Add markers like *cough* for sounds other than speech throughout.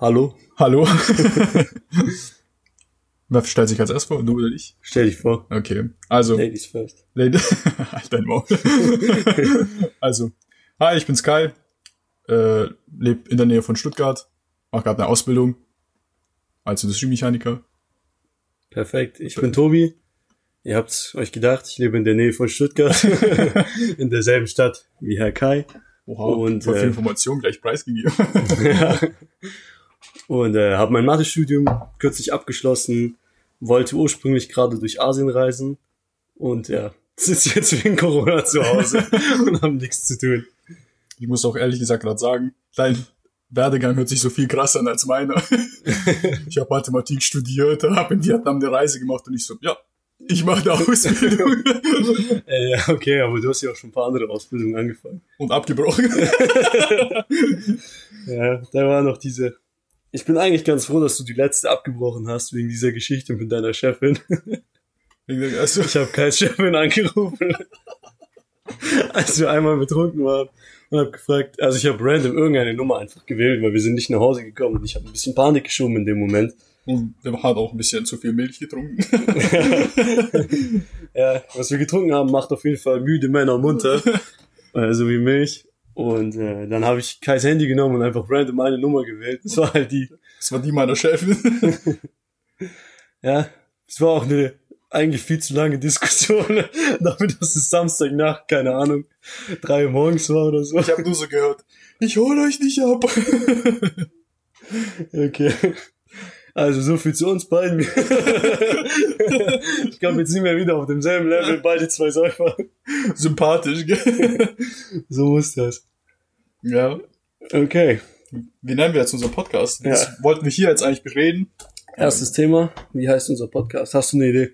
Hallo? Hallo? *laughs* Wer stellt sich als erstes vor? Du oder ich? Stell dich vor. Okay. Also. Ladies first. Lady. *laughs* halt dein Maul. *laughs* also. Hi, ich bin Sky. Äh, lebe in der Nähe von Stuttgart. Mach gerade eine Ausbildung als Industriemechaniker. Perfekt. Ich bin Tobi. Ihr habt's euch gedacht, ich lebe in der Nähe von Stuttgart. in derselben Stadt wie Herr Kai. Oha, Und, voll viel äh, Information gleich preisgegeben. ja. Und äh, habe mein Mathestudium kürzlich abgeschlossen, wollte ursprünglich gerade durch Asien reisen und ja, *laughs* sitze jetzt wegen Corona zu Hause *laughs* und habe nichts zu tun. Ich muss auch ehrlich gesagt gerade sagen, dein Werdegang hört sich so viel krasser an als meiner. *laughs* ich habe Mathematik studiert, habe in Vietnam eine Reise gemacht und ich so, ja, ich mache eine Ausbildung Äh, ja, okay, aber du hast ja auch schon ein paar andere Ausbildungen angefangen. und abgebrochen. Ja, da war noch diese. Ich bin eigentlich ganz froh, dass du die letzte abgebrochen hast wegen dieser Geschichte mit deiner Chefin. Also, Ich habe keine Chefin angerufen, als wir einmal betrunken waren und habe gefragt. Also ich habe random irgendeine Nummer einfach gewählt, weil wir sind nicht nach Hause gekommen und ich habe ein bisschen Panik geschoben in dem Moment. und der hat auch ein bisschen zu viel Milch getrunken. *laughs* Ja, was wir getrunken haben, macht auf jeden Fall müde Männer munter, äh, so wie Milch. Und äh, dann habe ich Kais Handy genommen und einfach random eine Nummer gewählt. Das war halt die. Das war die meiner Chefin. *laughs* Ja, es war auch eine eigentlich viel zu lange Diskussion, *laughs* dafür, dass es Samstagnacht, keine Ahnung, drei Uhr morgens war oder so. Ich habe nur so gehört, ich hol euch nicht ab. *laughs* Okay. Also so viel zu uns beiden. *laughs* ich glaube, jetzt sind wir wieder auf demselben Level, beide zwei Säufer. Sympathisch, gell? *laughs* So muss das. Ja. Okay. Wie nennen wir jetzt unseren Podcast? Ja. Das wollten wir hier jetzt eigentlich bereden. Erstes Thema. Wie heißt unser Podcast? Hast du eine Idee?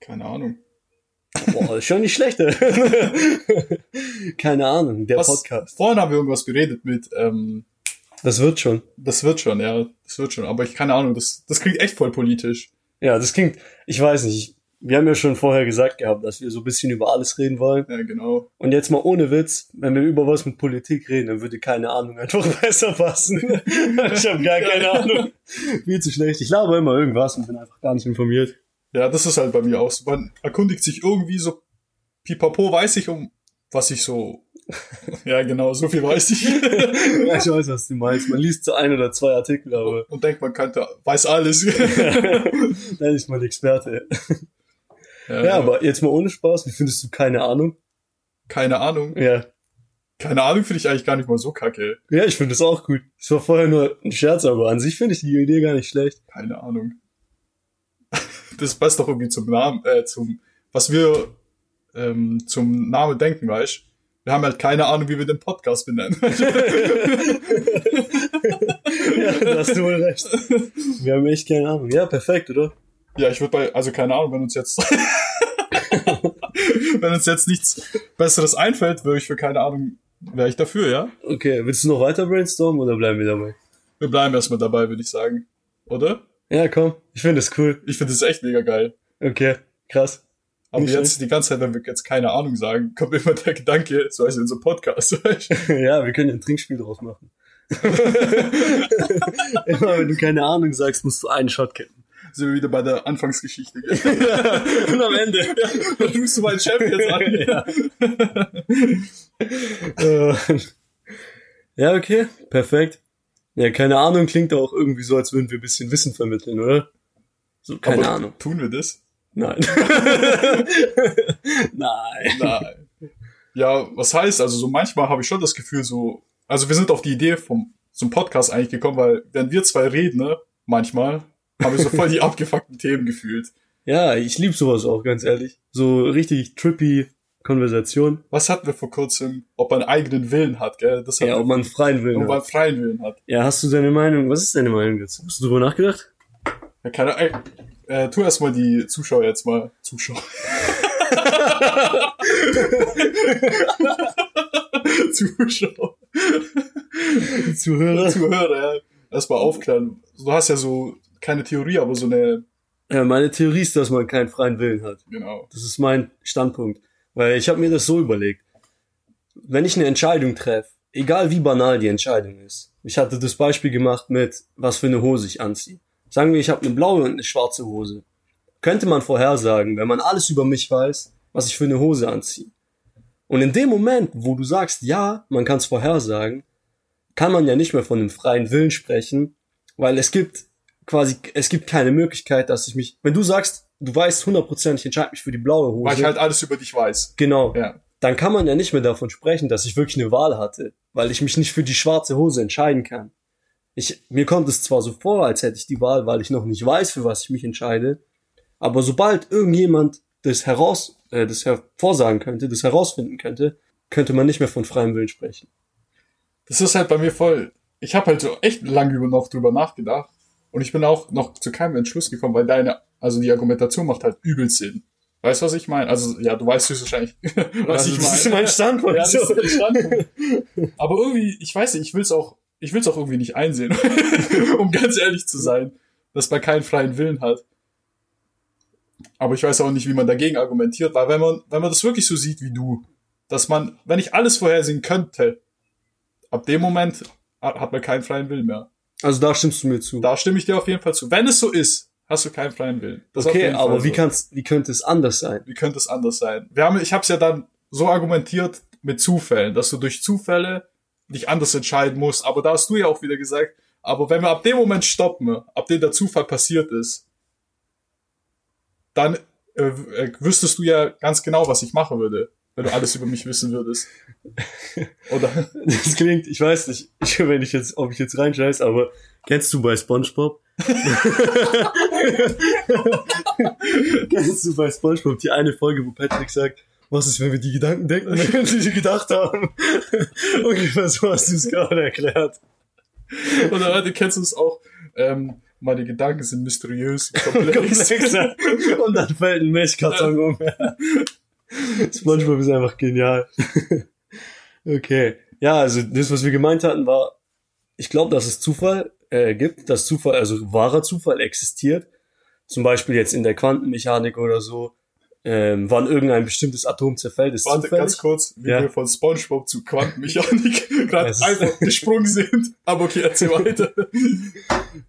Keine Ahnung. Boah, das ist schon nicht schlecht. ey. *laughs* Keine Ahnung, der Was- Podcast. Vorhin haben wir irgendwas beredet mit, ähm, Das wird schon. das wird schon, ja, das wird schon. Aber ich keine Ahnung, das, das klingt echt voll politisch. Ja, das klingt, ich weiß nicht. Wir haben ja schon vorher gesagt gehabt, dass wir so ein bisschen über alles reden wollen. Ja, genau. Und jetzt mal ohne Witz, wenn wir über was mit Politik reden, dann würde keine Ahnung einfach *laughs* besser passen. ich habe gar keine Ahnung. Viel zu schlecht. Ich laber immer irgendwas und bin einfach gar nicht informiert. Ja, das ist halt bei mir auch so. Man erkundigt sich irgendwie so, pipapo weiß ich um, was ich so, *laughs* ja genau, so viel weiß ich. Ja, ich weiß, was du meinst. Man liest so ein oder zwei Artikel, aber Und denkt, man könnte, weiß alles. *laughs* dann ist man Experte. Ja, aber jetzt mal ohne Spaß, wie findest du keine Ahnung? Keine Ahnung. Ja. Keine Ahnung finde ich eigentlich gar nicht mal so kacke. Ja, ich finde es auch gut. Es war vorher nur ein Scherz, aber an sich finde ich die Idee gar nicht schlecht. Keine Ahnung. Das passt doch irgendwie zum Namen, äh, zum, was wir ähm, zum Namen denken, weißt Wir haben halt keine Ahnung, wie wir den Podcast benennen. *laughs* Ja, da hast du wohl recht. Wir haben echt keine Ahnung. Ja, perfekt, oder? ja, ich würde bei, also keine Ahnung, wenn uns jetzt, *laughs* wenn uns jetzt nichts Besseres einfällt, würde ich für keine Ahnung, wäre ich dafür, ja? Okay, willst du noch weiter brainstormen oder bleiben wir dabei? Wir bleiben erstmal dabei, würde ich sagen. Oder? Ja, komm. Ich finde es cool. Ich finde das echt mega geil. Okay, krass. Aber Nicht jetzt die ganze Zeit, wenn wir jetzt keine Ahnung sagen, *laughs* kommt immer der Gedanke, so heißt unser Podcast, *laughs* ja, wir können ja ein Trinkspiel draus machen. *laughs* Immer wenn du keine Ahnung sagst, musst du einen Shot kippen. Sind wir wieder bei der Anfangsgeschichte. gell? Und am Ende. Dann rufst du meinen Chef jetzt an. ja. Ja, okay, perfekt. Ja, keine Ahnung klingt auch irgendwie so, als würden wir ein bisschen Wissen vermitteln, oder? So, keine Aber Ahnung. Tun wir das? Nein. *laughs* Nein. Nein. Ja, was heißt, also so manchmal habe ich schon das Gefühl so, also wir sind auf die Idee vom, zum Podcast eigentlich gekommen, weil wenn wir zwei reden, ne, manchmal, habe ich so voll die *laughs* abgefuckten Themen gefühlt. Ja, ich lieb sowas auch, ganz ehrlich. So richtig trippy Konversation. Was hatten wir vor kurzem? Ob man einen eigenen Willen hat, gell? Das hat Ja, ob man freien Willen ob man hat. einen freien Willen hat. Ja, hast du deine Meinung? Was ist deine Meinung dazu? Hast du darüber nachgedacht? Ja, keine Ahnung. Äh, tu erst mal die Zuschauer jetzt mal. Zuschauer. *laughs* Zuschauer. Zuhörer? Zuhörer, ja. Erstmal aufklären. Du hast ja so keine Theorie, aber so eine, Ja, meine Theorie ist, dass man keinen freien Willen hat. genau. Das ist mein Standpunkt. Weil ich habe mir das so überlegt. Wenn ich eine Entscheidung treffe, egal wie banal die Entscheidung ist. Ich hatte das Beispiel gemacht mit, was für eine Hose ich anziehe. Sagen wir, ich habe eine blaue und eine schwarze Hose. Könnte man vorhersagen, wenn man alles über mich weiß, was ich für eine Hose anziehe. Und in dem Moment, wo du sagst, ja, man kann es vorhersagen, kann man ja nicht mehr von einem freien Willen sprechen, weil es gibt quasi, es gibt keine Möglichkeit, dass ich mich, wenn du sagst, du weißt 100%, ich entscheide mich für die blaue Hose. Weil ich halt alles über dich weiß. Genau. Ja. Dann kann man ja nicht mehr davon sprechen, dass ich wirklich eine Wahl hatte, weil ich mich nicht für die schwarze Hose entscheiden kann. Ich, mir kommt es zwar so vor, als hätte ich die Wahl, weil ich noch nicht weiß, für was ich mich entscheide, aber sobald irgendjemand das heraus, äh, das hervorsagen könnte, das herausfinden könnte, könnte man nicht mehr von freiem Willen sprechen. Das ist halt bei mir voll. Ich habe halt so echt lange über noch drüber nachgedacht und ich bin auch noch zu keinem Entschluss gekommen, weil deine, also die Argumentation macht halt übel Sinn. Weißt du, was ich meine? Also, ja, du weißt höchstwahrscheinlich, *laughs* was Also, ich das ist meine. mein Standpunkt. Ja, das ist Standpunkt. Aber irgendwie, ich weiß nicht, ich will's auch, ich will's auch irgendwie nicht einsehen, *laughs* um ganz ehrlich zu sein, dass man keinen freien Willen hat. Aber ich weiß auch nicht, wie man dagegen argumentiert, weil wenn man, wenn man das wirklich so sieht wie du, dass man, wenn ich alles vorhersehen könnte, ab dem Moment hat man keinen freien Willen mehr. Also da stimmst du mir zu. Da stimme ich dir auf jeden Fall zu. Wenn es so ist, hast du keinen freien Willen. Das okay, aber wie kann's, wie könnte es anders sein? wie könnte es anders sein? Wir haben, ich habe es ja dann so argumentiert mit Zufällen, dass du durch Zufälle dich anders entscheiden musst. Aber da hast du ja auch wieder gesagt, aber wenn wir ab dem Moment stoppen, ab dem der Zufall passiert ist, dann äh, äh, wüsstest du ja ganz genau, was ich machen würde, wenn du alles über mich wissen würdest. *laughs* Oder? Das klingt, ich weiß nicht, ich, wenn ich jetzt, ob ich jetzt reinscheiß, aber kennst du bei SpongeBob? *laughs* kennst du bei SpongeBob die eine Folge, wo Patrick sagt, was ist, wenn wir die Gedanken denken, wenn sie die gedacht haben? *laughs* Ungefähr so hast du es gerade erklärt. Oder warte, kennst du es auch? Ähm, meine Gedanken sind mysteriös und *laughs* komplex. Und dann fällt ein Milchkarton um. SpongeBob ist einfach genial. *laughs* okay. Ja, also das, was wir gemeint hatten, war, ich glaube, dass es Zufall äh, gibt, dass Zufall, also wahrer Zufall existiert. Zum Beispiel jetzt in der Quantenmechanik oder so, ähm, wann irgendein bestimmtes Atom zerfällt, ist Warte, zufällig. ganz kurz, wie Ja. wir von Spongebob zu Quantenmechanik *laughs* gerade einfach gesprungen sind. Aber okay, erzähl weiter.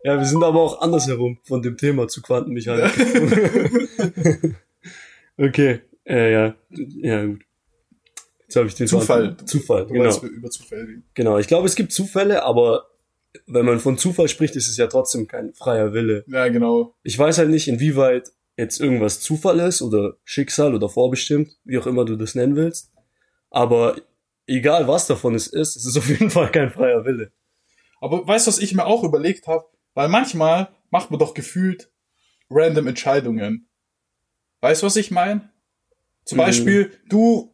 Ja, wir sind aber auch andersherum von dem Thema zu Quantenmechanik. *laughs* okay, äh, ja, ja gut. Jetzt habe ich den Zufall. Faden- Zufall, Du genau. meinst über Zufall reden. Genau, ich glaube, es gibt Zufälle, aber wenn man von Zufall spricht, ist es ja trotzdem kein freier Wille. Ja, genau. Ich weiß halt nicht, inwieweit jetzt irgendwas Zufall ist oder Schicksal oder vorbestimmt, wie auch immer du das nennen willst. Aber egal was davon es ist, es ist auf jeden Fall kein freier Wille. Aber weißt du, was ich mir auch überlegt habe? Weil manchmal macht man doch gefühlt random Entscheidungen. Weißt du, was ich meine? Zum Mhm. Beispiel, du,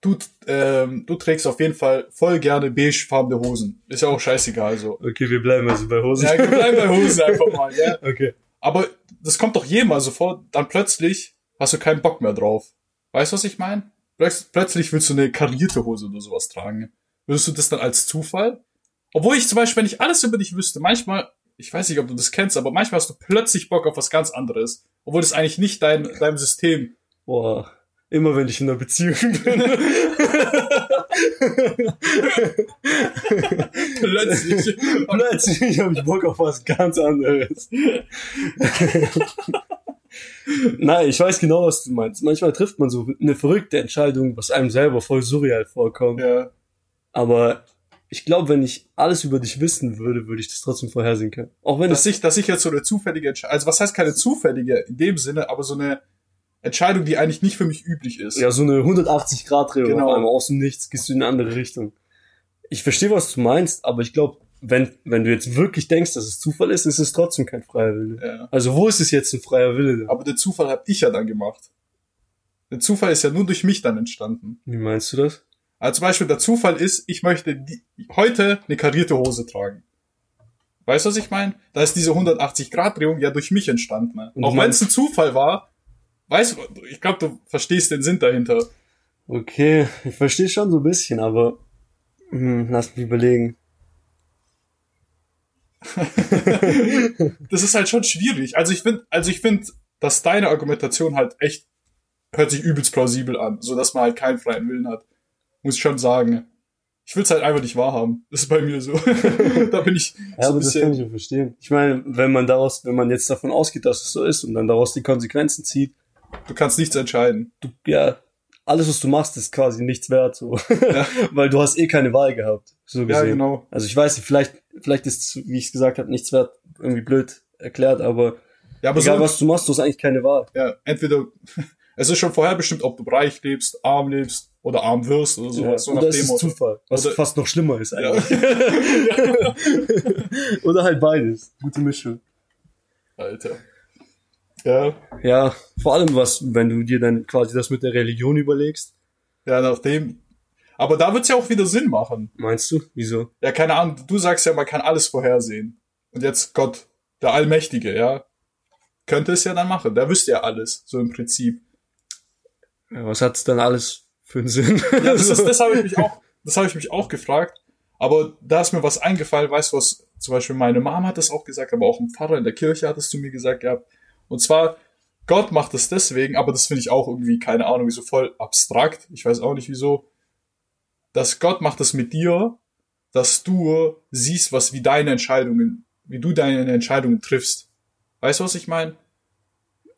du, ähm, du trägst auf jeden Fall voll gerne beigefarbene Hosen. Ist ja auch scheißegal so. Okay, wir bleiben also bei Hosen. Ja, bleib bei Hosen einfach mal, ja. *laughs* Okay. Aber das kommt doch jedem mal so vor, dann plötzlich hast du keinen Bock mehr drauf. Weißt du, was ich meine? Plötz- Plötzlich willst du eine karierte Hose oder sowas tragen. Würdest du das dann als Zufall? Obwohl ich zum Beispiel, wenn ich alles über dich wüsste, manchmal, ich weiß nicht, ob du das kennst, aber manchmal hast du plötzlich Bock auf was ganz anderes. Obwohl das eigentlich nicht dein, deinem System. Boah, immer wenn ich in einer Beziehung bin. *laughs* Plötzlich. Plötzlich habe ich Bock auf was ganz anderes. Nein, ich weiß genau, was du meinst. Manchmal trifft man so eine verrückte Entscheidung, was einem selber voll surreal vorkommt. ja. Aber ich glaube, wenn ich alles über dich wissen würde, würde ich das trotzdem vorhersehen können. Auch wenn Dass es ich, dass ich jetzt so eine zufällige Entscheidung, also was heißt keine zufällige in dem Sinne, aber so eine Entscheidung, die eigentlich nicht für mich üblich ist. ja so eine 180 Grad Drehung Genau. auf einmal aus dem Nichts gehst du in eine andere Richtung. Ich verstehe, was du meinst, aber ich glaube, wenn wenn du jetzt wirklich denkst, dass es Zufall ist, ist es trotzdem kein freier Wille. Ja. Also wo ist es jetzt ein freier Wille? Denn? Aber den Zufall habe ich ja dann gemacht. Der Zufall ist ja nur durch mich dann entstanden. Wie meinst du das? Also zum Beispiel der Zufall ist, ich möchte die, heute eine karierte Hose tragen. Weißt du, was ich meine? Da ist diese 180-Grad-Drehung ja durch mich entstanden. Ne? Und Auch wenn meinst- es ein Zufall war, weißt du, ich glaube, du verstehst den Sinn dahinter. Okay, ich verstehe schon so ein bisschen, aber hm, lass mich überlegen. *laughs* Das ist halt schon schwierig. Also ich finde, also ich finde, dass deine Argumentation halt echt hört sich übelst plausibel an, so dass man halt keinen freien Willen hat. Muss ich schon sagen. Ich will es halt einfach nicht wahrhaben. Das ist bei mir so. *laughs* da bin ich Ja, so aber ein das kann ich auch verstehen. Ich meine, wenn man daraus, wenn man jetzt davon ausgeht, dass es so ist und dann daraus die Konsequenzen zieht, Du kannst nichts entscheiden. du, ja, alles, was du machst, ist quasi nichts wert, so. *laughs* Weil du hast eh keine Wahl gehabt, so gesehen. Ja, genau. Also ich weiß vielleicht, vielleicht ist, wie ich es gesagt habe, nichts wert, irgendwie blöd erklärt, aber, Ja, aber egal so, was du machst, du hast eigentlich keine Wahl. ja, entweder, *laughs* es ist schon vorher bestimmt, ob du reich lebst, arm lebst oder arm wirst oder sowas. Ja, so oder nach dem ist Motto. Zufall, was Oder- fast noch schlimmer ist Ja. eigentlich. *laughs* oder halt beides. Gute Mischung. Alter. Ja, Ja, vor allem was, wenn du dir dann quasi das mit der Religion überlegst. ja, nachdem. Aber da wird's ja auch wieder Sinn machen. Meinst du? Wieso? Ja, keine Ahnung, du sagst ja, man kann alles vorhersehen. Und jetzt Gott, der Allmächtige, ja, könnte es ja dann machen. Der wüsste ja alles, so im Prinzip. Ja, was hat's dann alles für einen Sinn? Ja, das, ist, *laughs* das habe ich mich auch, das habe ich mich auch gefragt. Aber da ist mir was eingefallen, weißt du was, zum Beispiel meine Mom hat das auch gesagt, aber auch ein Pfarrer in der Kirche hat es zu mir gesagt gehabt. Und zwar, Gott macht das deswegen, aber das finde ich auch irgendwie, keine Ahnung, so voll abstrakt. Ich weiß auch nicht wieso. Dass Gott macht das mit dir, dass du siehst, was wie deine Entscheidungen, wie du deine Entscheidungen triffst. Weißt du, was ich meine?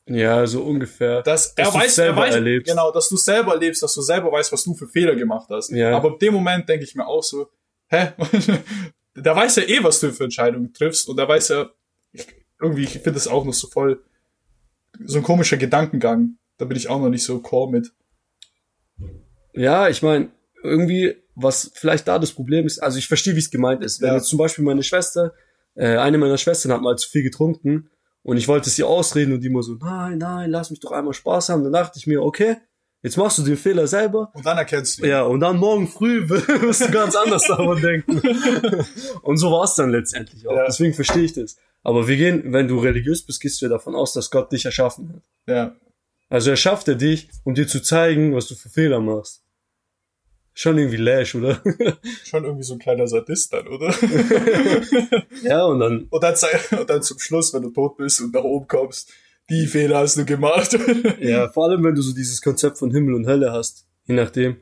ja, so ungefähr. Dass, Dass er weiß, selber er weiß, erlebst. genau, dass du selber erlebst, dass du selber weißt, was du für Fehler gemacht hast. Ja. Aber in dem Moment denke ich mir auch so, hä? *laughs* der weiß ja eh, was du für Entscheidungen triffst und der weiß ja, ich, irgendwie, ich finde das auch noch so voll, so ein komischer Gedankengang. Da bin ich auch noch nicht so core mit. Ja, ich meine, irgendwie, was vielleicht da das Problem ist, also ich verstehe, wie es gemeint ist. Wenn Ja. jetzt zum Beispiel meine Schwester, äh, eine meiner Schwestern hat mal zu viel getrunken und ich wollte es ihr ausreden und die immer so, nein, nein, lass mich doch einmal Spaß haben. Dann dachte ich mir, okay, jetzt machst du den Fehler selber. Und dann erkennst du. ihn. Ja, und dann morgen früh *laughs* wirst du ganz anders daran denken. *laughs* Und so war es dann letztendlich auch. Ja. Deswegen verstehe ich das. Aber wir gehen, wenn du religiös bist, gehst du ja davon aus, dass Gott dich erschaffen hat. Ja. Also erschafft er dich, um dir zu zeigen, was du für Fehler machst. Schon irgendwie lash, oder? *laughs* Schon irgendwie so ein kleiner Sadist dann, oder? *laughs* ja, und dann, und, dann, und dann zum Schluss, wenn du tot bist und nach oben kommst, die Fehler hast du gemacht. *laughs* ja, vor allem, wenn du so dieses Konzept von Himmel und Hölle hast. Je nachdem.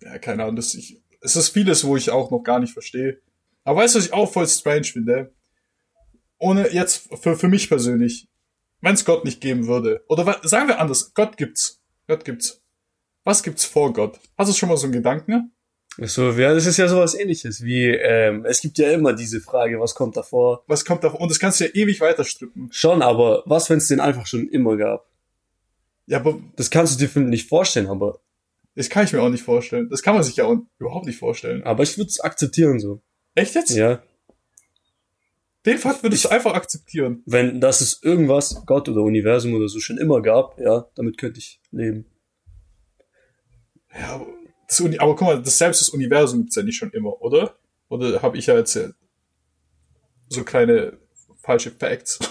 ja, keine Ahnung, das ich, es ist vieles, wo ich auch noch gar nicht verstehe. Aber weißt du, was ich auch voll strange finde? Ohne jetzt, für, für mich persönlich, wenn es Gott nicht geben würde, oder sagen wir anders, Gott gibt's. Gott gibt's. Was gibt's vor Gott? Hast du schon mal so einen Gedanken? So, ja, das ist ja sowas ähnliches wie, ähm, es gibt ja immer diese Frage, was kommt davor? Was kommt da, und das kannst du ja ewig weiterstrippen. Schon, aber was, wenn es den einfach schon immer gab? Ja, aber Das kannst du dir nicht vorstellen, aber, das kann ich mir auch nicht vorstellen. Das kann man sich ja auch überhaupt nicht vorstellen. aber ich würde es akzeptieren so. Echt jetzt? Ja. Den Fakt würdest du einfach akzeptieren. Wenn das es irgendwas, Gott oder Universum oder so schon immer gab, ja, damit könnte ich leben. Ja, aber, das Uni aber guck mal, das selbst das Universum gibt's ja nicht schon immer, oder? Oder habe ich ja erzählt? So kleine falsche Facts. *laughs*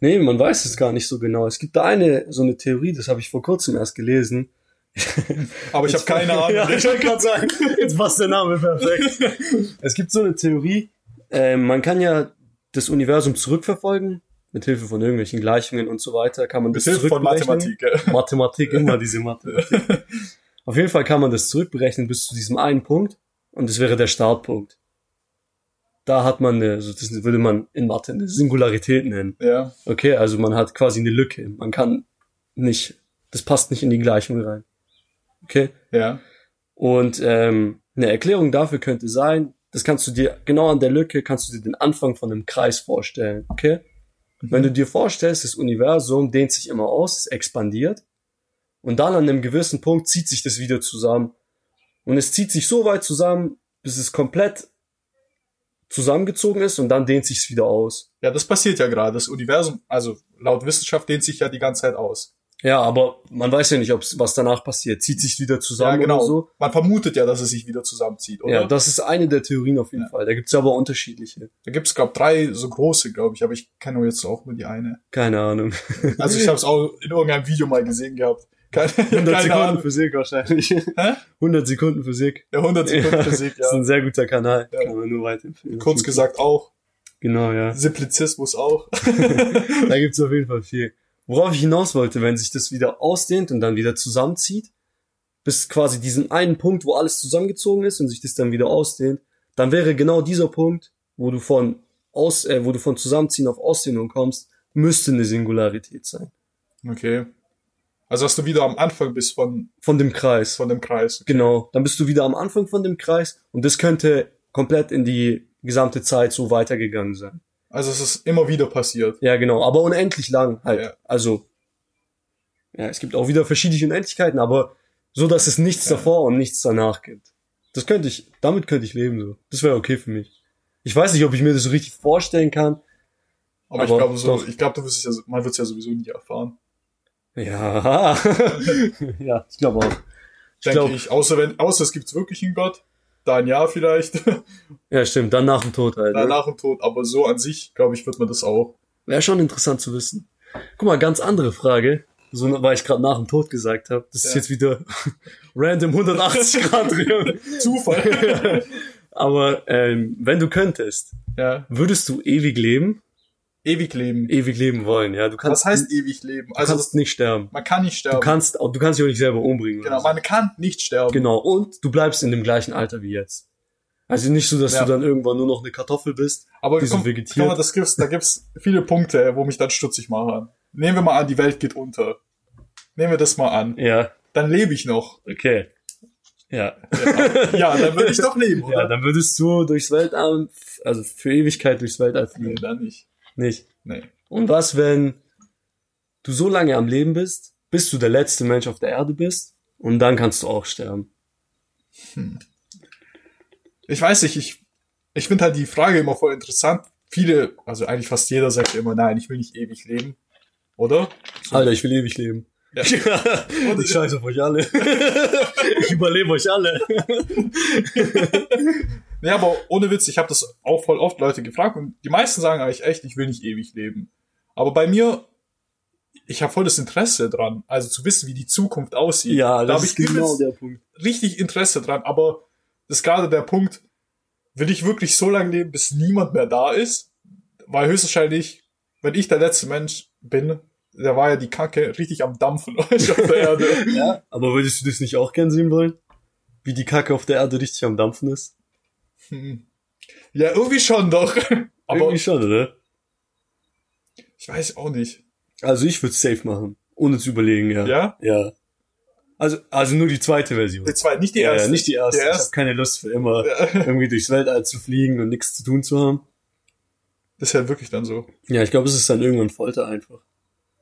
Nee, man weiß es gar nicht so genau. Es gibt da eine, so eine Theorie, das habe ich vor kurzem erst gelesen. *laughs* Aber ich habe keine *laughs* Ahnung. Ja, ich wollte gerade sagen, jetzt passt der Name perfekt. es gibt so eine Theorie, äh, man kann ja das Universum zurückverfolgen, mit Hilfe von irgendwelchen Gleichungen und so weiter, kann man Mit das Hilfe von. Mathematik. gell? Mathematik, immer diese Mathematik. Auf jeden Fall kann man das zurückberechnen bis zu diesem einen Punkt und das wäre der Startpunkt. Da hat man eine, also das würde man in Mathe eine Singularität nennen. Ja. Okay, also man hat quasi eine Lücke. Man kann nicht, das passt nicht in die Gleichung rein. Okay? Ja. Und ähm, eine Erklärung dafür könnte sein, das kannst du dir, genau an der Lücke kannst du dir den Anfang von einem Kreis vorstellen. Okay? Wenn du dir vorstellst, das Universum dehnt sich immer aus, es expandiert und dann an einem gewissen Punkt zieht sich das wieder zusammen. Und es zieht sich so weit zusammen, bis es komplett zusammengezogen ist und dann dehnt sich es wieder aus. Ja, das passiert ja gerade. Das Universum, also laut Wissenschaft dehnt sich ja die ganze Zeit aus. Ja, aber man weiß ja nicht, ob's, was danach passiert. Zieht sich wieder zusammen ja, genau. oder so. Man vermutet ja, dass es sich wieder zusammenzieht, oder? Ja, das ist eine der Theorien auf jeden Ja. Fall. Da gibt's aber unterschiedliche. da gibt's glaub drei so große, glaube ich, aber ich kenne jetzt auch nur die eine. Keine Ahnung. *laughs* Also ich habe es auch in irgendeinem Video mal gesehen gehabt. Keine, 100 keine Sekunden Ahnung. Physik wahrscheinlich. Hä? 100 Sekunden Physik. Ja, 100 Sekunden Ja, Physik, Das ist ja. ein sehr guter Kanal. Ja. Kann man nur weiterempfehlen. Kurz gesagt auch. Genau, ja. Simplizismus auch. *laughs* Da gibt's auf jeden Fall viel. Worauf ich hinaus wollte, wenn sich das wieder ausdehnt und dann wieder zusammenzieht, bis quasi diesen einen Punkt, wo alles zusammengezogen ist und sich das dann wieder ausdehnt, dann wäre genau dieser Punkt, wo du von aus, äh, wo du von Zusammenziehen auf Ausdehnung kommst, müsste eine Singularität sein. Okay. Also dass du wieder am Anfang bist von, Von dem Kreis. von dem Kreis. Genau. Dann bist du wieder am Anfang von dem Kreis und das könnte komplett in die gesamte Zeit so weitergegangen sein. Also es ist immer wieder passiert. Ja, genau. Aber unendlich lang halt. Ja. Also, ja, es gibt auch wieder verschiedene Unendlichkeiten, aber so, dass es nichts davor und nichts danach gibt. Das könnte ich, damit könnte ich leben, so. Das wäre okay für mich. Ich weiß nicht, ob ich mir das so richtig vorstellen kann. Aber, ich Aber glaube so, doch. ich glaube, du wirst es ja, man wird es ja sowieso nie erfahren. Ja. *laughs* ja, ich glaube auch. Ich Denke glaube, ich. Außer wenn, außer es gibt wirklich einen Gott. Da ein Jahr vielleicht. *laughs* ja, stimmt. Dann nach dem Tod halt. da Ne? nach dem Tod. Aber so an sich, glaube ich, wird man das auch. Wäre schon interessant zu wissen. Guck mal, ganz andere Frage. So, weil ich gerade nach dem Tod gesagt habe. Das ist Ja. jetzt wieder *laughs* random 180 Grad drin. *laughs* Zufall. Aber ähm, wenn du könntest, ja. würdest du ewig leben? Ewig leben. Ewig leben wollen, ja. Du kannst, Was heißt ewig leben? du Also kannst nicht sterben. man kann nicht Du sterben. kannst, auch- du kannst dich auch nicht selber umbringen. genau, so. man kann nicht sterben. Genau. Und du bleibst in dem gleichen Alter wie jetzt. Also nicht so, dass Ja. du dann irgendwann nur noch eine Kartoffel bist. Aber die so komm, vegetiert. guck mal, das gibt's, da gibt's viele Punkte, wo mich dann stutzig machen. Nehmen wir mal an, die Welt geht unter. Nehmen wir das mal an. Ja, Dann lebe ich noch. okay. Ja. Ja, dann würde ich doch leben, *laughs* oder? Ja, dann würdest du durchs Weltall, also für Ewigkeit durchs Weltall nee, fliegen. dann nicht. Nicht. Nee. Und was, wenn du so lange am Leben bist, bis du der letzte Mensch auf der Erde bist und dann kannst du auch sterben? Ich weiß nicht, ich, ich finde halt die Frage immer voll interessant. Viele, also eigentlich fast jeder sagt immer, nein, ich will nicht ewig leben. Oder? Alter, ich will ewig leben. Ja. Und *laughs* ich scheiße auf euch alle. *laughs* ich überlebe euch alle. *laughs* Nee, aber ohne Witz, ich habe das auch voll oft Leute gefragt und die meisten sagen eigentlich echt, ich will nicht ewig leben. Aber bei mir, ich habe voll das Interesse dran, also zu wissen, wie die Zukunft aussieht. Ja, da das habe ist ich genau der Punkt. richtig Interesse dran. Aber das ist gerade der Punkt, will ich wirklich so lange leben, bis niemand mehr da ist? Weil höchstwahrscheinlich, wenn ich der letzte Mensch bin, da war ja die Kacke richtig am Dampfen *laughs* auf der Erde. Ja. Aber würdest du das nicht auch gern sehen wollen? Wie die Kacke auf der Erde richtig am Dampfen ist? Hm. Ja, irgendwie schon doch. Aber Irgendwie schon, oder? ich weiß auch nicht. Also ich würde safe machen. Ohne zu überlegen, ja. Ja? Ja. Also, also nur die zweite Version. Die zweite, nicht die erste. ja, nicht die erste. Die Ich habe keine Lust für immer Ja. *laughs* irgendwie durchs Weltall zu fliegen und nichts zu tun zu haben. Das ist ja wirklich dann so. Ja, ich glaube, es ist dann irgendwann Folter einfach.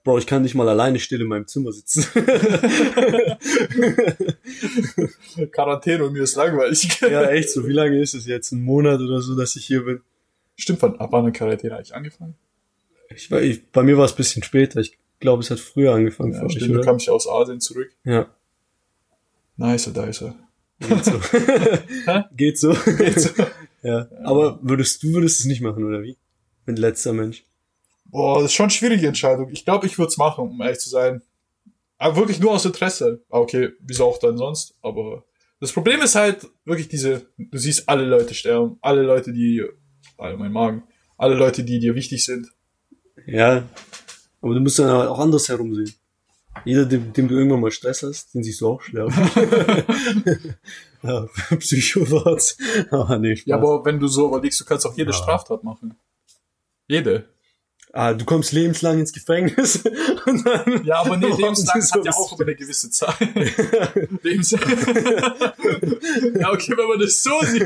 Bro, ich kann nicht mal alleine still in meinem Zimmer sitzen. *laughs* *laughs* Quarantäne und mir ist langweilig. *laughs* ja, echt so. Wie lange ist es jetzt? Ein Monat oder so, dass ich hier bin? Stimmt, wann, ab wann Quarantäne eigentlich angefangen? Ich, ich, bei mir war es ein bisschen später. Ich glaube, es hat früher angefangen Ja, für euch, stimmt, du kamst ja aus Asien zurück. Ja, Nice, nice. *laughs* geht so. geht so. Geht *laughs* so. ja. Aber würdest du würdest es nicht machen, oder wie? Mit letzter Mensch. Boah, das ist schon eine schwierige Entscheidung. Ich glaube, ich würde es machen, um ehrlich zu sein. Aber wirklich nur aus Interesse. Ah, Okay, wieso auch dann sonst? Aber das Problem ist halt wirklich diese, du siehst alle Leute sterben, alle Leute, die, alle mein Magen, alle Leute, die dir wichtig sind. Ja. Aber du musst dann auch anders herumsehen. Jeder, dem, dem du irgendwann mal Stress hast, den siehst du auch sterben. *laughs* ja, *laughs* Psychopath. Ah, nee, Spaß. Ja, aber wenn du so überlegst, du kannst auch jede Ja. Straftat machen. Jede. Ah, du kommst lebenslang ins Gefängnis *laughs* dann. Ja, aber nee, lebenslang ist hat ja auch über eine gewisse Zeit. *laughs* lebenslang. *laughs* ja, okay, wenn man das so sieht.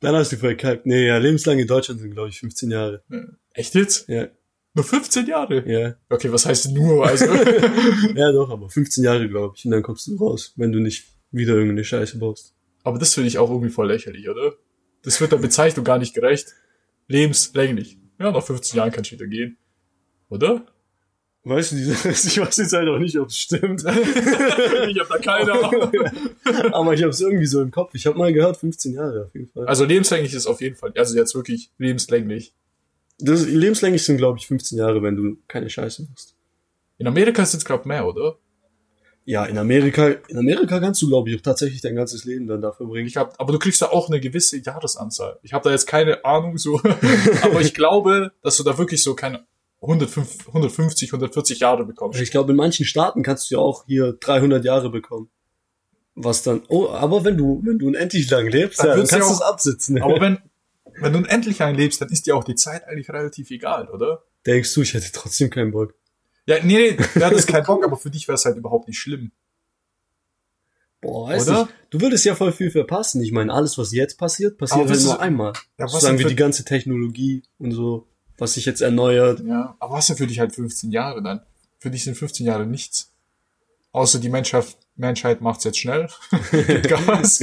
Dann hast du verkackt. Nee, ja, lebenslang in Deutschland sind, glaube ich, 15 Jahre. Echt jetzt? Ja, Nur 15 Jahre? ja. Okay, was heißt nur? Also, Ja, doch, aber 15 Jahre, glaube ich. Und dann kommst du raus, wenn du nicht wieder irgendeine Scheiße baust. aber das finde ich auch irgendwie voll lächerlich, oder? Das wird der Bezeichnung gar nicht gerecht. Lebenslänglich. Ja, nach 15 Jahren kann ich wieder gehen. Oder? Weißt du, *laughs* ich weiß jetzt halt auch nicht, ob es stimmt. *laughs* ich hab da keine *laughs* Ahnung. aber ich habe es irgendwie so im Kopf. Ich habe mal gehört, 15 Jahre auf jeden Fall. Also lebenslänglich ist auf jeden Fall, also jetzt wirklich lebenslänglich. Das, lebenslänglich sind, glaube ich, 15 Jahre, wenn du keine Scheiße machst. In Amerika sind es, glaube mehr, oder? Ja, in Amerika, in Amerika kannst du, glaube ich, auch tatsächlich dein ganzes Leben dann da verbringen. Ich hab, aber du kriegst da auch eine gewisse Jahresanzahl. Ich habe da jetzt keine Ahnung so, *laughs* aber ich glaube, dass du da wirklich so keine 105, 150, 140 Jahre bekommst. Ich glaube, in manchen Staaten kannst du ja auch hier 300 Jahre bekommen. Was dann? Oh, aber wenn du, wenn du unendlich lang lebst, Dann ja, dann kannst du es absitzen. Aber *laughs* wenn, wenn du unendlich lang lebst, dann ist dir auch die Zeit eigentlich relativ egal, oder? Denkst du, ich hätte trotzdem keinen Bock. Ja, nee, nee, du hattest keinen Bock, aber für dich wäre es halt überhaupt nicht schlimm. Boah, weißt Oder? du, du würdest ja voll viel verpassen. Ich meine, alles, was jetzt passiert, passiert halt nur ist- einmal. Ja, was Sagen denn wir die ganze Technologie und so, was sich jetzt erneuert. Ja, aber was sind für dich halt 15 Jahre dann? Für dich sind 15 Jahre nichts. Außer die Menschheit, Menschheit macht's jetzt schnell. *laughs* Gas.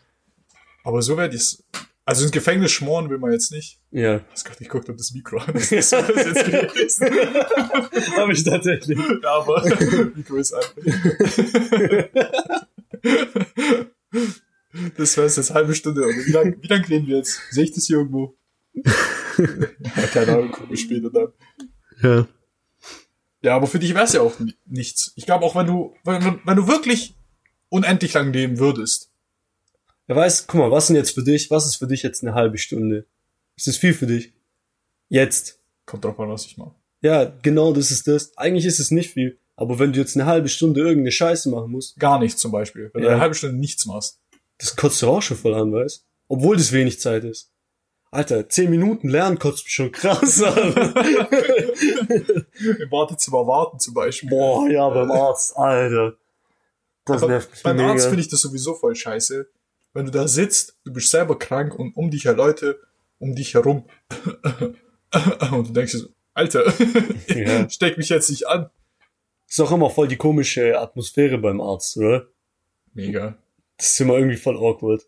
*laughs* Aber so wäre dies. Also ins Gefängnis schmoren will man jetzt nicht. Ja. Ich hab grad geguckt, ob das Mikro an *laughs* ist. Das ist jetzt gewesen. *laughs* Habe ich tatsächlich. Ja, aber *laughs* Mikro ist an. Das wäre jetzt halbe Stunde. Oder wie lange wie lang reden wir jetzt? Sehe ich das hier irgendwo? ja, keine Ahnung, gucken wir später dann. Ja. Ja, aber für dich wär's ja auch ni- nichts. Ich glaube auch, wenn du, wenn- wenn du wirklich unendlich lang leben würdest. Wer weiß, guck mal, was denn jetzt für dich? Was ist für dich jetzt eine halbe Stunde? Ist das viel für dich? Jetzt. Kommt drauf an, was ich mache. Ja, genau, das ist das. Eigentlich ist es nicht viel. Aber wenn du jetzt eine halbe Stunde irgendeine Scheiße machen musst, Gar nichts zum Beispiel. Wenn du Ja. eine halbe Stunde nichts machst. das kotzt doch auch schon voll an, weißt? Obwohl das wenig Zeit ist. Alter, zehn Minuten lernen kotzt mich schon krass an. *laughs* Im Wartezimmer warten zum Beispiel. Boah, ja, beim Arzt, Alter. Das Aber nervt mich beim mega. Arzt finde ich das sowieso voll scheiße. Wenn du da sitzt, du bist selber krank und um dich her Leute, um dich herum. *laughs* und du denkst so, Alter, *laughs* Ja. steck mich jetzt nicht an. ist auch immer voll die komische Atmosphäre beim Arzt, oder? Mega. Das ist immer irgendwie voll awkward.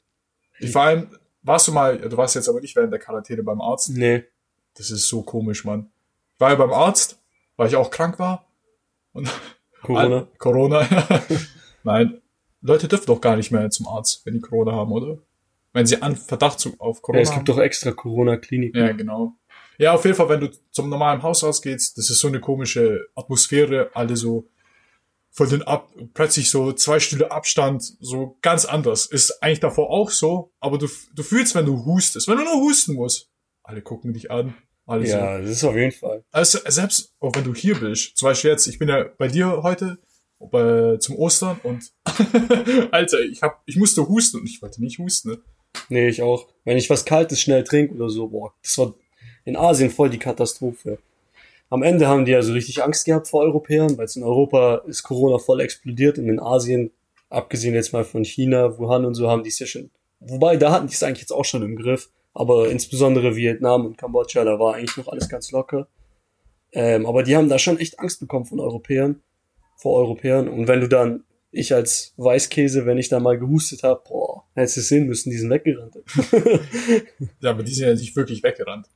Ich vor allem, warst du mal, du warst jetzt aber nicht während der Quarantäne beim Arzt. Nee. Das ist so komisch, Mann. Ich war ja beim Arzt, weil ich auch krank war. Und Corona. Corona. *laughs* Nein. Leute dürfen doch gar nicht mehr zum Arzt, wenn die Corona haben, oder? Wenn sie an Verdacht auf Ja, Corona es gibt doch extra Corona-Kliniken. haben. Ja, genau. Ja, auf jeden Fall, wenn du zum normalen Hausarzt gehst, das ist so eine komische Atmosphäre, alle so von den ab, plötzlich so zwei Stühle Abstand, so ganz anders. Ist eigentlich davor auch so, aber du, du fühlst, wenn du hustest, wenn du nur husten musst, alle gucken dich an, alle so. Ja, das ist auf jeden Fall. Also selbst auch wenn du hier bist, zum Beispiel jetzt, ich bin ja bei dir heute bei, zum Ostern und *laughs* Alter, ich hab, ich musste husten und ich wollte nicht husten. Ne? Nee, ich auch. Wenn ich was Kaltes schnell trinke oder so, boah, das war in Asien voll die Katastrophe. Am Ende haben die ja so richtig Angst gehabt vor Europäern, weil es in Europa ist Corona voll explodiert und in Asien, abgesehen jetzt mal von China, Wuhan und so, haben die es ja schon. Wobei, da hatten die es eigentlich jetzt auch schon im Griff. Aber insbesondere Vietnam und Kambodscha, da war eigentlich noch alles ganz locker. Ähm, aber die haben da schon echt Angst bekommen von Europäern, vor Europäern. Und wenn du dann, ich als Weißkäse, wenn ich da mal gehustet habe, boah, hättest du es sehen müssen, die sind weggerannt. *laughs* Ja, aber die sind ja nicht wirklich weggerannt.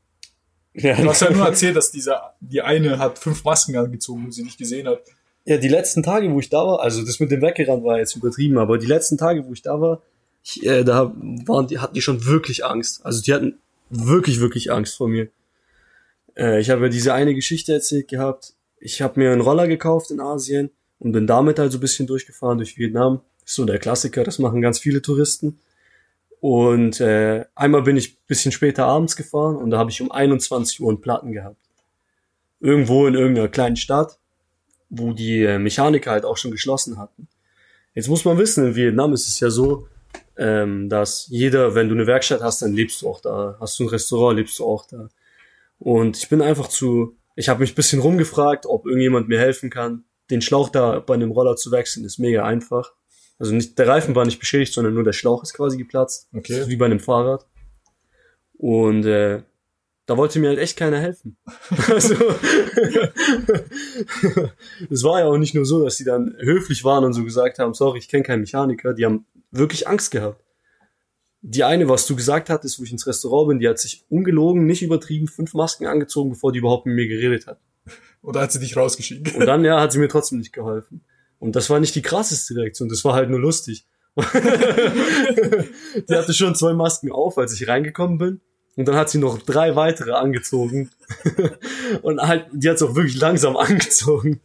ja, Du hast ja nur erzählt, dass dieser, die eine hat fünf Masken angezogen, wo sie nicht gesehen hat. ja, die letzten Tage, wo ich da war, also das mit dem Weggerannt war jetzt übertrieben, aber die letzten Tage, wo ich da war, ich, äh, da waren die, hatten die schon wirklich Angst. Also die hatten wirklich, wirklich Angst vor mir. Äh, ich habe ja diese eine Geschichte erzählt gehabt. Ich habe mir einen Roller gekauft in Asien und bin damit halt so ein bisschen durchgefahren durch Vietnam. Ist so der Klassiker, das machen ganz viele Touristen. Und äh, einmal bin ich bisschen später abends gefahren und da habe ich um 21 Uhr einen Platten gehabt. Irgendwo in irgendeiner kleinen Stadt, wo die äh, Mechaniker halt auch schon geschlossen hatten. Jetzt muss man wissen, in Vietnam ist es ja so, ähm, dass jeder, wenn du eine Werkstatt hast, dann lebst du auch da. Hast du ein Restaurant, lebst du auch da. Und ich bin einfach zu, ich habe mich ein bisschen rumgefragt, ob irgendjemand mir helfen kann. Den Schlauch da bei einem Roller zu wechseln, ist mega einfach. Also nicht, der Reifen war nicht beschädigt, sondern nur der Schlauch ist quasi geplatzt. Okay. Wie bei einem Fahrrad. Und äh, da wollte mir halt echt keiner helfen. *laughs* also, *laughs* es war ja auch nicht nur so, dass die dann höflich waren und so gesagt haben, sorry, ich kenne keinen Mechaniker. Die haben wirklich Angst gehabt. Die eine, was du gesagt hattest, wo ich ins Restaurant bin, die hat sich ungelogen, nicht übertrieben, fünf Masken angezogen, bevor die überhaupt mit mir geredet hat. Oder hat sie dich rausgeschickt? Und dann, ja, hat sie mir trotzdem nicht geholfen. Und das war nicht die krasseste Reaktion, das war halt nur lustig. *laughs* die hatte schon zwei Masken auf, als ich reingekommen bin. Und dann hat sie noch drei weitere angezogen. *laughs* und halt, die hat es auch wirklich langsam *laughs* angezogen.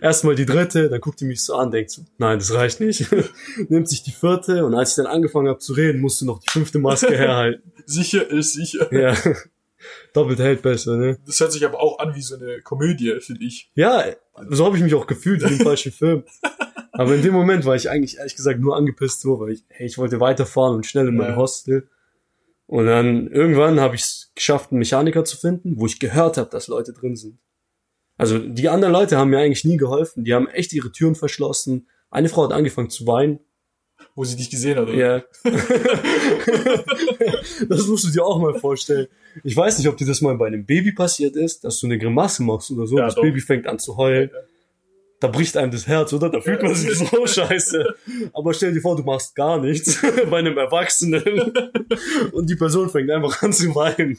Erstmal die dritte, dann guckt die mich so an, denkt so, nein, das reicht nicht. *laughs* Nimmt sich die vierte und als ich dann angefangen habe zu reden, musste noch die fünfte Maske *laughs* herhalten. Sicher ist sicher. Ja. *laughs* Doppelt hält besser, ne? Das hört sich aber auch an wie so eine Komödie, finde ich. Ja, so habe ich mich auch gefühlt wie im falschen Film. Aber in dem Moment war ich eigentlich ehrlich gesagt nur angepisst so, weil ich, hey, ich wollte weiterfahren und schnell in mein Ja. Hostel. Und dann irgendwann habe ich es geschafft, einen Mechaniker zu finden, wo ich gehört habe, dass Leute drin sind. Also die anderen Leute haben mir eigentlich nie geholfen. Die haben echt ihre Türen verschlossen. Eine Frau hat angefangen zu weinen. Wo sie dich gesehen hat, oder? Ja. *laughs* das musst du dir auch mal vorstellen. Ich weiß nicht, ob dir das mal bei einem Baby passiert ist, dass du eine Grimasse machst oder so. Ja, das doch. Baby fängt an zu heulen. Da bricht einem das Herz, oder? Da fühlt man sich so scheiße. Aber stell dir vor, du machst gar nichts *laughs* bei einem Erwachsenen und die Person fängt einfach an zu weinen.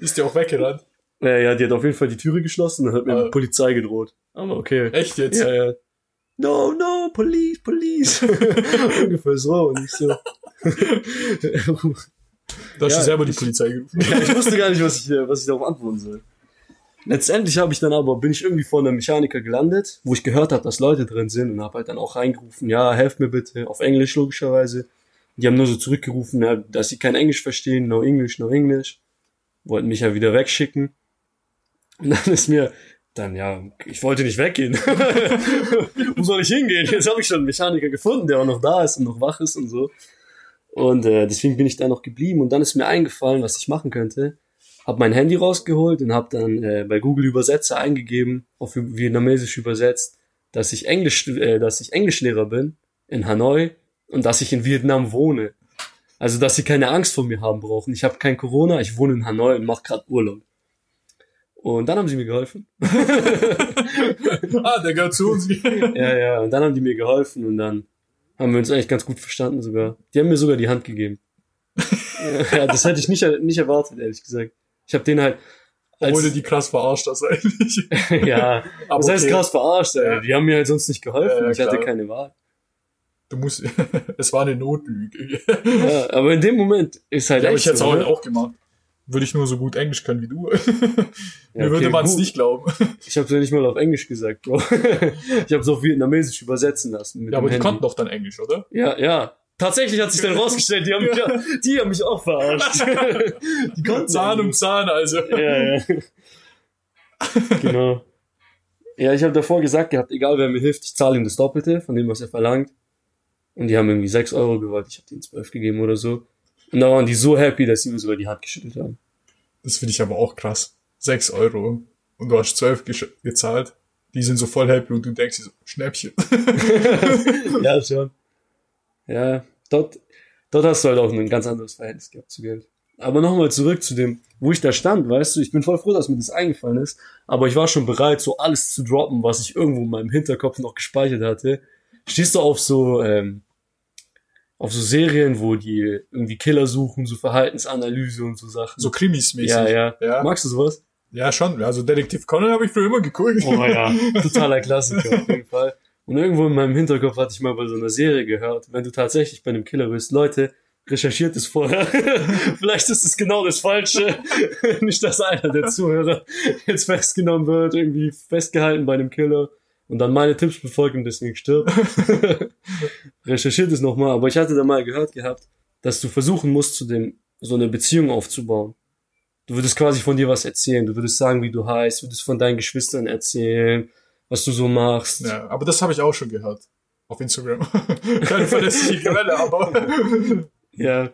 Ist dir auch weggerannt. Ja, ja, die hat auf jeden Fall die Türe geschlossen und hat mir mit Polizei gedroht. Aber okay. Echt jetzt? Ja, ja. No, no, police, police. *laughs* Ungefähr so. Und ich so. *laughs* Da hast Ja, du selber die Polizei *laughs* gerufen. Ja, ich wusste gar nicht, was ich, äh, was ich darauf antworten soll. Letztendlich habe ich dann aber, bin ich irgendwie vor einem Mechaniker gelandet, wo ich gehört habe, dass Leute drin sind und habe halt dann auch reingerufen, ja, helft mir bitte, auf Englisch logischerweise. Die haben nur so zurückgerufen, ja, dass sie kein Englisch verstehen, no English, no English. Wollten mich ja wieder wegschicken. Und dann ist mir, dann ja, ich wollte nicht weggehen. *laughs* Wo soll ich hingehen? Jetzt habe ich schon einen Mechaniker gefunden, der auch noch da ist und noch wach ist und so. Und äh, deswegen bin ich da noch geblieben. Und dann ist mir eingefallen, was ich machen könnte. Hab mein Handy rausgeholt und hab dann äh, bei Google Übersetzer eingegeben, auf Vietnamesisch übersetzt, dass ich Englisch, äh, dass ich Englischlehrer bin in Hanoi und dass ich in Vietnam wohne. Also dass sie keine Angst vor mir haben brauchen. Ich habe kein Corona, ich wohne in Hanoi und mache gerade Urlaub. Und dann haben sie mir geholfen. *laughs* ah, der gehört zu uns. *laughs* Ja, ja, und dann haben die mir geholfen und dann haben wir uns eigentlich ganz gut verstanden sogar. Die haben mir sogar die Hand gegeben. *laughs* ja, das hätte ich nicht, nicht erwartet, ehrlich gesagt. Ich habe den halt als, Obwohl du die krass verarscht hast eigentlich. ja, Aber das heißt okay. krass verarscht, ey. Die haben mir halt sonst nicht geholfen. Ja, ich hatte keine Wahl. Du musst, es war eine Notlüge. Ja, aber in dem Moment ist halt Ja, aber echt ich hätte es so, auch, ne? auch gemacht. Würde ich nur so gut Englisch können wie du. *laughs* Ja, Mir okay, würde man es nicht glauben. *laughs* Ich habe ja nicht mal auf Englisch gesagt, Bro. *laughs* ich habe es auf Vietnamesisch übersetzen lassen. Ja, aber die Handy. konnten doch dann Englisch, oder? Ja, ja. Tatsächlich hat sich dann rausgestellt, die haben mich, ja, die haben mich auch verarscht. die konnten Zahn um. Zahn, also. Ja, ja. genau. Ja, ich habe davor gesagt gehabt, egal wer mir hilft, ich zahle ihm das Doppelte von dem, was er verlangt. Und die haben irgendwie 6 Euro gewollt, ich habe denen 12 gegeben oder so. Und da waren die so happy, dass sie mir sogar die Hand geschüttelt haben. Das finde ich aber auch krass. Sechs Euro. Und du hast zwölf gezahlt. Die sind so voll happy und du denkst dir so, Schnäppchen. *laughs* ja, schon. Ja, dort, dort hast du halt auch ein ganz anderes Verhältnis gehabt zu Geld. Aber nochmal zurück zu dem, wo ich da stand, weißt du, ich bin voll froh, dass mir das eingefallen ist, aber ich war schon bereit, so alles zu droppen, was ich irgendwo in meinem Hinterkopf noch gespeichert hatte. Stehst du auf so, ähm, auf so Serien, wo die irgendwie Killer suchen, so Verhaltensanalyse und so Sachen. So Krimis-mäßig. ja, ja, Ja. Magst du sowas? Ja, schon. Also Detektiv Conan habe ich früher immer geguckt. Oh ja, *laughs* totaler Klassiker auf jeden Fall. Und irgendwo in meinem Hinterkopf hatte ich mal bei so einer Serie gehört, wenn du tatsächlich bei einem Killer bist, Leute, recherchiert es vorher. *laughs* Vielleicht ist es genau das Falsche. *laughs* Nicht, dass einer der Zuhörer jetzt festgenommen wird, irgendwie festgehalten bei einem Killer und dann meine Tipps befolgt und deswegen stirbt. *laughs* recherchiert es nochmal, aber ich hatte da mal gehört gehabt, dass du versuchen musst, zu dem so eine Beziehung aufzubauen. Du würdest quasi von dir was erzählen. Du würdest sagen, wie du heißt, würdest von deinen Geschwistern erzählen, was du so machst. Ja, aber das habe ich auch schon gehört. Auf Instagram. *laughs* Keine verlässliche Quelle, aber. Ja.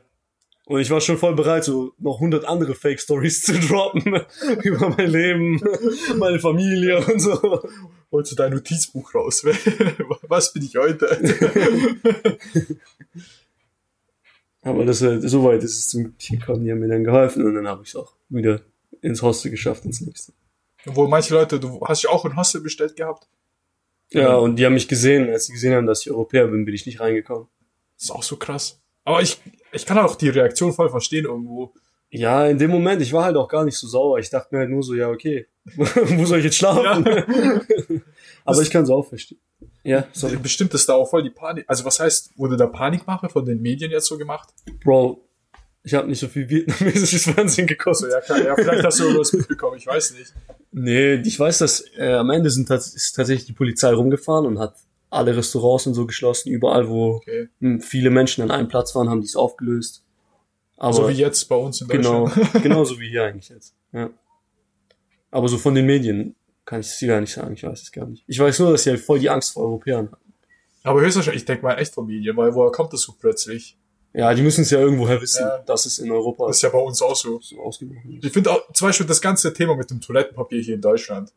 Und ich war schon voll bereit, so noch hundert andere Fake Stories *laughs* zu droppen *laughs* über mein Leben, *laughs* meine Familie und so. Holst du dein Notizbuch raus? Was bin ich heute? Aber das, äh, so weit ist es zum Glück gekommen. Die haben mir dann geholfen und dann habe ich es auch wieder ins Hostel geschafft, ins nächste. Obwohl manche Leute, du hast ja auch ein Hostel bestellt gehabt. Ja, und die haben mich gesehen. Als sie gesehen haben, dass ich Europäer bin, bin ich nicht reingekommen. Das ist auch so krass. Aber ich, ich kann auch die Reaktion voll verstehen irgendwo. Ja, in dem Moment, ich war halt auch gar nicht so sauer. Ich dachte mir halt nur so, ja, okay, *laughs* wo soll ich jetzt schlafen? *laughs* Aber ich kann es auch verstehen. Ja, sorry. Bestimmt ist da auch voll die Panik. Also was heißt, wurde da Panikmache von den Medien jetzt so gemacht? Bro, ich habe nicht so viel vietnamesisches *laughs* Fernsehen gekostet. ja, klar, ja, vielleicht hast du irgendwas mitbekommen, ich weiß nicht. Nee, ich weiß, dass äh, am Ende sind tats ist tatsächlich die Polizei rumgefahren und hat alle Restaurants und so geschlossen. Überall, wo Okay. hm, viele Menschen an einem Platz waren, haben die es aufgelöst. Aber so wie jetzt bei uns in genau, *laughs* Deutschland. genauso wie hier eigentlich jetzt. Ja. Aber so von den Medien Kann ich dir gar nicht sagen, ich weiß es gar nicht. Ich weiß nur, dass sie halt voll die Angst vor Europäern haben. Aber höchstwahrscheinlich, ich denke mal echt Familie, weil woher kommt das so plötzlich? Ja, die müssen es ja irgendwoher wissen, Ja. dass es in Europa Das ist ja bei uns auch so. so ausgebrochen. Ich finde auch, zum Beispiel das ganze Thema mit dem Toilettenpapier hier in Deutschland.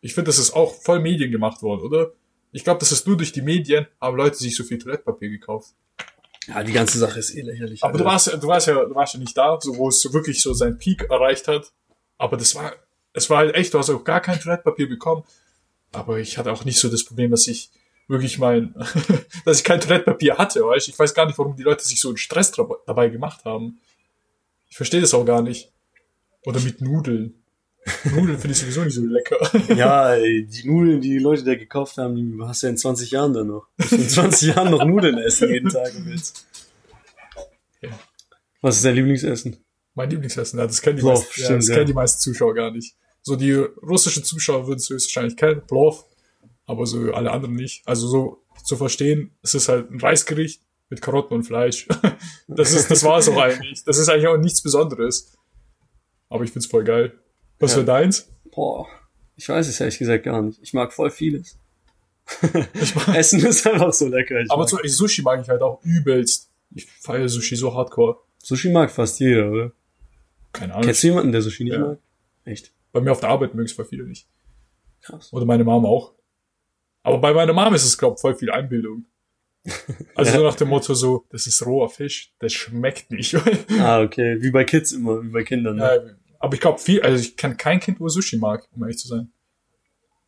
Ich finde, das ist auch voll Medien gemacht worden, oder? Ich glaube, das ist nur durch die Medien, haben Leute sich so viel Toilettenpapier gekauft. Ja, die ganze Sache ist eh lächerlich. Aber du warst, du warst ja, du warst ja nicht da, so, wo es wirklich so seinen Peak erreicht hat. Aber das war, es war halt echt, du hast auch gar kein Toilettenpapier bekommen. Aber ich hatte auch nicht so das Problem, dass ich wirklich mein, *laughs* dass ich kein Toilettenpapier hatte, weißt? Ich weiß gar nicht, warum die Leute sich so einen Stress dabei gemacht haben. Ich verstehe das auch gar nicht. Oder mit Nudeln. Nudeln finde ich sowieso nicht so lecker. *laughs* Ja, *laughs* ey, die Nudeln, die die Leute da gekauft haben, die hast du ja in 20 Jahren dann noch. Du in 20 Jahren noch Nudeln essen jeden Tag willst. Ja. Was ist dein Lieblingsessen? Mein Lieblingsessen, ja, das kennen die, Plov, meisten, ja, stimmt, das ja. kennen die meisten Zuschauer gar nicht. So die russischen Zuschauer würden es höchstwahrscheinlich kennen, Plov, aber so alle anderen nicht. Also so zu verstehen, es ist halt ein Reisgericht mit Karotten und Fleisch. *laughs* Das ist, das war es auch eigentlich. Das ist eigentlich auch nichts Besonderes. Aber ich find's voll geil. Was Ja. für deins? Boah, ich weiß es ehrlich gesagt gar nicht. Ich mag voll vieles. *laughs* Essen ist einfach so lecker. Ich Aber mag. Sushi mag ich halt auch übelst. Ich feiere Sushi so hardcore. Sushi mag fast jeder, oder? Keine Ahnung. Kennst du jemanden, der Sushi nicht Ja. mag? Echt? Bei mir auf der Arbeit mögen es voll viele nicht. Krass. Oder meine Mom auch. Aber bei meiner Mom ist es, glaub voll viel Einbildung. *laughs* Also Ja. so nach dem Motto so, das ist roher Fisch, das schmeckt nicht. Ah, okay. Wie bei Kids immer, wie bei Kindern. *laughs* Ne? ja, aber ich glaube viel, also ich kenne kein Kind, wo Sushi mag, um ehrlich zu sein.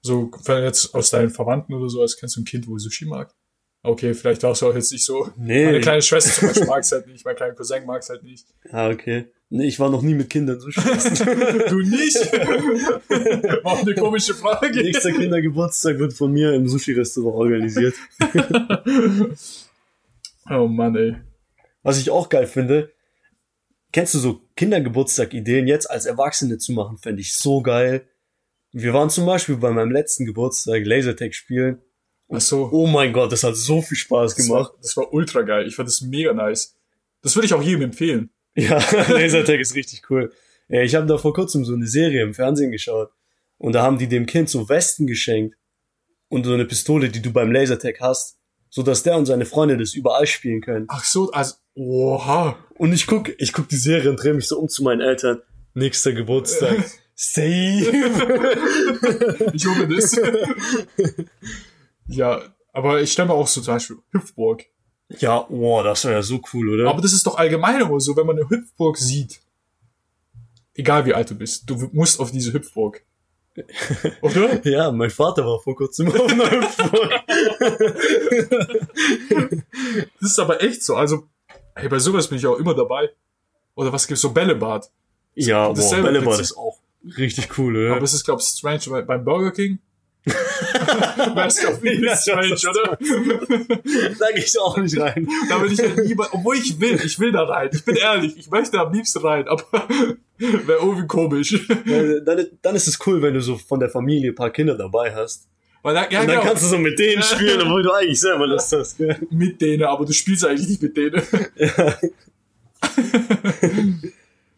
So, wenn jetzt aus deinen Verwandten oder so, als kennst du ein Kind, wo Sushi mag? Okay, vielleicht warst du auch jetzt nicht so. Nee. Meine kleine Schwester zum Beispiel mag es halt nicht, mein kleiner Cousin mag es halt nicht. Ah, okay. Nee, ich war noch nie mit Kindern Sushi essen. *laughs* Du nicht? *laughs* War eine komische Frage. Nächster Kindergeburtstag wird von mir im Sushi-Restaurant organisiert. *laughs* Oh Mann, ey. Was ich auch geil finde, kennst du so Kindergeburtstag-Ideen jetzt als Erwachsene zu machen, fände ich so geil. Wir waren zum Beispiel bei meinem letzten Geburtstag Lasertag spielen. Ach so. Oh mein Gott, das hat so viel Spaß Das gemacht. war, das war ultra geil. Ich fand das mega nice. Das würde ich auch jedem empfehlen. *laughs* Ja, *laughs* Lasertag ist richtig cool. Ja, ich habe da vor kurzem so eine Serie im Fernsehen geschaut. Und da haben die dem Kind so Westen geschenkt. Und so eine Pistole, die du beim Lasertag hast. So dass der und seine Freunde das überall spielen können. Ach so, also, oha. Und ich guck, ich guck die Serie und drehe mich so um zu meinen Eltern. Nächster Geburtstag. *laughs* Safe. *laughs* Ich hoffe das. ja, aber ich stelle mir auch so zum Beispiel Hüpfburg. ja, wow, das wäre ja so cool, oder? Aber das ist doch allgemein immer so, wenn man eine Hüpfburg sieht. Egal wie alt du bist, du musst auf diese Hüpfburg. Oder? *laughs* ja, mein Vater war vor kurzem auf Hüpfburg. *laughs* Das ist aber echt so. Also, hey, bei sowas bin ich auch immer dabei. Oder was gibt's so Bällebad? ja, boah, Bällebad Prinzip. ist auch richtig cool, oder? Aber es ist, glaube ich, strange bei- beim Burger King. *laughs* Weißt du, wie Ja, das ist oder? *laughs* da gehe ich auch nicht rein. Da will ich ja lieber, obwohl ich will, ich will da rein. Ich bin ehrlich, ich möchte am liebsten rein, aber *laughs* wäre irgendwie komisch. Dann, dann ist es cool, wenn du so von der Familie ein paar Kinder dabei hast. Weil da, ja, Und dann genau, kannst du so mit denen spielen, obwohl du eigentlich selber Lust hast. gell? mit denen, aber du spielst eigentlich nicht mit denen.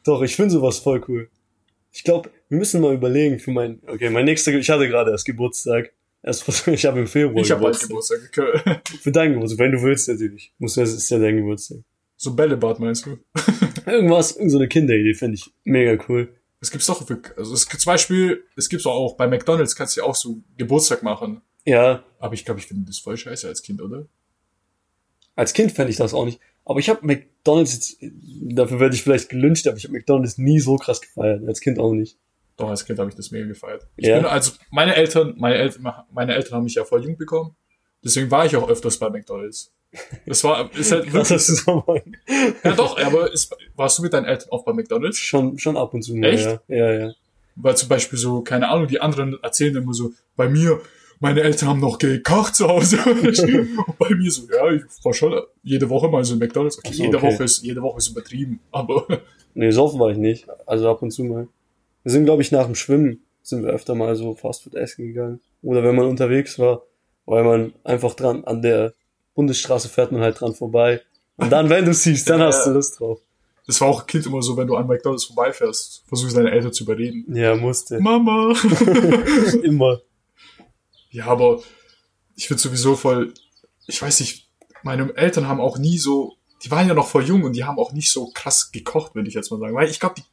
Doch, ich finde sowas voll cool. Ich glaube, wir müssen mal überlegen für mein, okay, mein nächster, ich hatte gerade erst Geburtstag. Erst, *laughs* ich habe im Februar Ich habe bald Geburtstag. Geburtstag. *laughs* Für deinen Geburtstag, wenn du willst natürlich. Muss das ist ja dein Geburtstag. So Bällebad meinst du? *laughs* Irgendwas, irgendeine so eine Kinderidee finde ich mega cool. Es gibt's doch, für, also es gibt zum Beispiel, es gibt's auch bei McDonalds kannst du ja auch so Geburtstag machen. Ja, Aber ich glaube, ich finde das voll scheiße als Kind, oder? als Kind fände ich das auch nicht. Aber ich habe McDonalds jetzt, dafür werde ich vielleicht gelünscht, aber ich habe McDonalds nie so krass gefeiert. Als Kind auch nicht. Doch, als Kind habe ich das mega gefeiert. Ich Ja? bin, also meine Eltern, meine Eltern, meine Eltern haben mich ja voll jung bekommen. Deswegen war ich auch öfters bei McDonalds. Das war, ist halt Krass, *laughs* wirklich, so ja doch, aber ist, warst du mit deinen Eltern auch bei McDonalds? schon, schon ab und zu mal, Echt? ja. Ja, ja. Weil zum Beispiel so, keine Ahnung, die anderen erzählen immer so, bei mir, meine Eltern haben noch gekocht zu Hause. *laughs* Und bei mir so, ja, ich war schon jede Woche mal so in McDonalds. Okay, so, jede okay. Woche ist, jede Woche ist übertrieben, aber Nee, so offen war ich nicht. Also ab und zu mal. Wir sind, glaube ich, nach dem Schwimmen sind wir öfter mal so Fastfood essen gegangen. Oder wenn man unterwegs war, weil man einfach dran, an der Bundesstraße fährt man halt dran vorbei. Und dann, wenn du siehst, dann Ja, hast du. Lust drauf. Das war auch Kind immer so, wenn du an McDonalds vorbeifährst, versuchst deine Eltern zu überreden. Ja, musste. Mama! *laughs* Immer. Ja, aber ich finde sowieso voll, ich weiß nicht, meine Eltern haben auch nie so, die waren ja noch voll jung und die haben auch nicht so krass gekocht, würde ich jetzt mal sagen. Weil ich glaube, die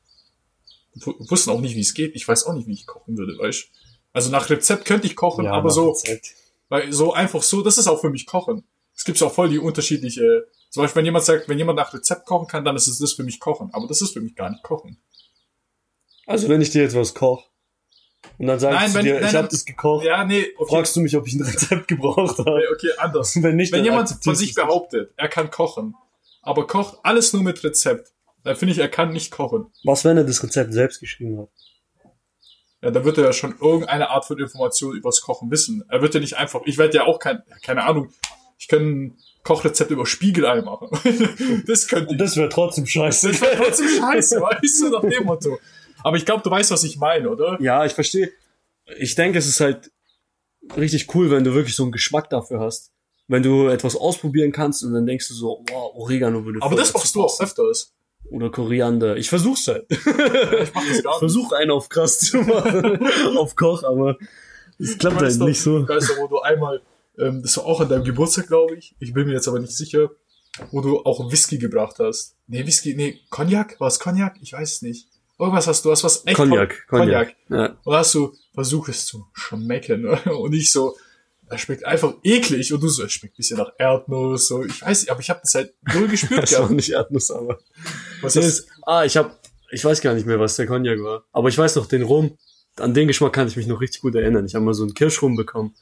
wussten auch nicht, wie es geht. Ich weiß auch nicht, wie ich kochen würde, weißt du? Also nach Rezept könnte ich kochen, Ja, aber so, Rezept. weil so einfach so, das ist auch für mich Kochen. Es gibt auch voll die unterschiedliche, zum Beispiel, wenn jemand sagt, wenn jemand nach Rezept kochen kann, dann ist es das für mich Kochen. Aber das ist für mich gar nicht Kochen. Also wenn ich dir jetzt was koche und dann sag Nein, ich zu wenn- dir, nein, ich habe das gekocht, Ja, nee, okay. fragst du mich, ob ich ein Rezept gebraucht habe. Nee, okay, anders. Wenn nicht, Wenn jemand von sich du behauptet, er kann kochen, aber kocht alles nur mit Rezept, dann finde ich, er kann nicht kochen. Was, wenn er das Rezept selbst geschrieben hat? Ja, dann wird er ja schon irgendeine Art von Information übers Kochen wissen. Er wird ja nicht einfach, ich werde ja auch kein, keine Ahnung, ich kann ein Kochrezept über Spiegelei machen. *laughs* das könnte ich. das wäre trotzdem scheiße. Das wäre trotzdem *laughs* scheiße, weißt du, nach dem Motto. Aber ich glaube, du weißt, was ich meine, oder? Ja, ich verstehe. Ich denke, es ist halt richtig cool, wenn du wirklich so einen Geschmack dafür hast. Wenn du etwas ausprobieren kannst und dann denkst du so, wow, Oregano würde Aber das machst du auch öfters. Oder Koriander. Ich versuch's halt. Ich *laughs* Ich versuche einen auf krass zu machen. *laughs* auf Koch, aber es klappt halt nicht so. Weißt du, wo du einmal, ähm, das war auch an deinem Geburtstag, glaube ich. Ich bin mir jetzt aber nicht sicher, wo du auch Whisky gebracht hast. Nee, Whisky, nee, Cognac? War es Cognac? Ich weiß es nicht. Irgendwas hast du, hast was echt Cognac, Cognac. Ja. Und hast du, versuch es zu schmecken. *laughs* Und ich so, er schmeckt einfach eklig. Und du so, es schmeckt ein bisschen nach Erdnuss. So, ich weiß nicht, aber ich habe das halt null gespürt *laughs* Das war nicht Erdnuss, aber. Was ist, ah, ich hab, ich weiß gar nicht mehr, was der Cognac war. Aber ich weiß noch, den Rum, an den Geschmack kann ich mich noch richtig gut erinnern. Ich habe mal so einen Kirschrum bekommen.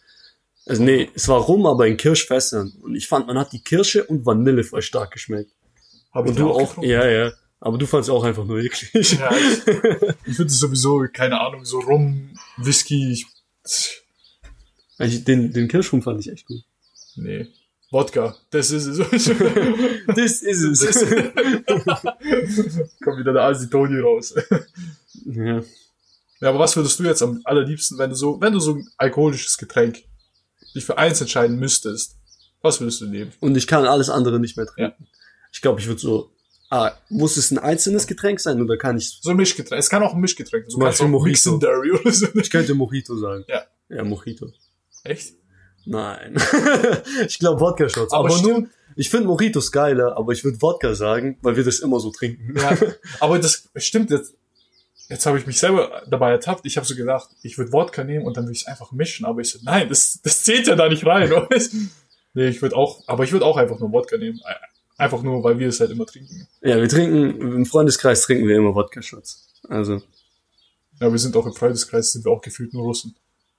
Also nee, es war Rum, aber in Kirschfässern. Und ich fand, man hat die Kirsche und Vanille voll stark geschmeckt. hab Und du auch, getrunken? ja, ja. Aber du fandst auch einfach nur eklig. Ja, ich, ich finde es sowieso, keine Ahnung, so Rum, Whisky, ich, Ich, den, den Kirschrum fand ich echt gut. nee. Wodka, das ist es. *laughs* Das ist ist- Kommt wieder der alte Toni raus. ja. Ja, aber was würdest du jetzt am allerliebsten, wenn du so, wenn du so ein alkoholisches Getränk dich für eins entscheiden müsstest, was würdest du nehmen? Und ich kann alles andere nicht mehr trinken. Ich glaube, ich würde so, ah, muss es ein einzelnes Getränk sein oder kann ich, So ein Mischgetränk. Es kann auch ein Mischgetränk sein. Zum Beispiel Mojito. Mixendary oder so. ich könnte Mojito sagen. Ja. Ja, Mojito. Echt? Nein. *laughs* ich glaube Wodka-Shots. Aber Aber, nur, ich finde Mojitos geiler, aber ich würde Wodka sagen, weil wir das immer so trinken. Ja. *laughs* aber das stimmt jetzt. Jetzt habe ich mich selber dabei ertappt. Ich habe so gedacht, ich würde Wodka nehmen und dann würde ich es einfach mischen. Aber ich so, nein, das, das zählt ja da nicht rein. *laughs* nee, ich würde auch, aber ich würde auch einfach nur Wodka nehmen. Einfach nur, weil wir es halt immer trinken. Ja, wir trinken, im Freundeskreis trinken wir immer Wodka-Shots. Also, Ja, wir sind auch im Freundeskreis, sind wir auch gefühlt nur Russen.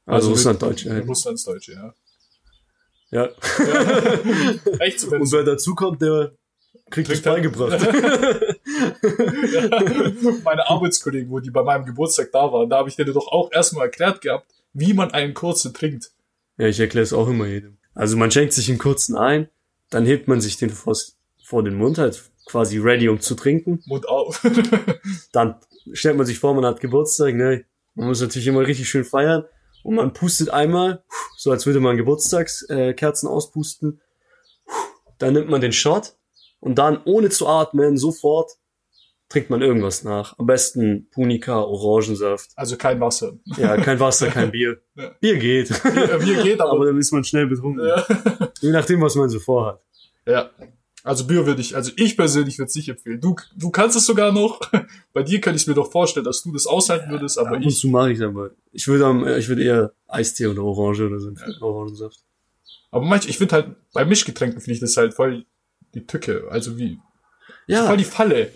Also, wir- Russland Deutsch. Ja. Ja. Russlandsdeutsche, ja. ja. *laughs* Echt so, Und wer dazukommt, der kriegt das Trinkt er- beigebracht. *laughs* meine Arbeitskollegen, wo die bei meinem Geburtstag da waren, da habe ich denen doch auch erstmal erklärt gehabt, wie man einen kurzen trinkt. Ja, ich erkläre es auch immer jedem. Also man schenkt sich einen kurzen ein, dann hebt man sich den vors, vor den Mund, halt quasi ready, um zu trinken. Mund auf. Dann stellt man sich vor, man hat Geburtstag, ne? Man muss natürlich immer richtig schön feiern. Und man pustet einmal, so als würde man Geburtstagskerzen äh, auspusten. Dann nimmt man den Shot und dann, ohne zu atmen, sofort trinkt man irgendwas nach. Am besten Punika, Orangensaft. Also kein Wasser. Ja, kein Wasser, kein *laughs* Bier. Ja. Bier geht. Bier, Bier geht, Aber *laughs* aber. dann ist man schnell betrunken. Ja. Je nachdem, was man so vorhat. ja. Also Bier würde ich, also ich persönlich würde es nicht empfehlen. Du, du kannst es sogar noch. *laughs* Bei dir könnte ich mir doch vorstellen, dass du das aushalten würdest, aber Ab und ich. zu mache ich aber. Ich würde äh, ich würde eher Eistee oder Orange oder so. Orangensaft. Aber manch, ich finde halt, bei Mischgetränken finde ich das halt voll die Tücke. Also wie, Ja, voll die Falle.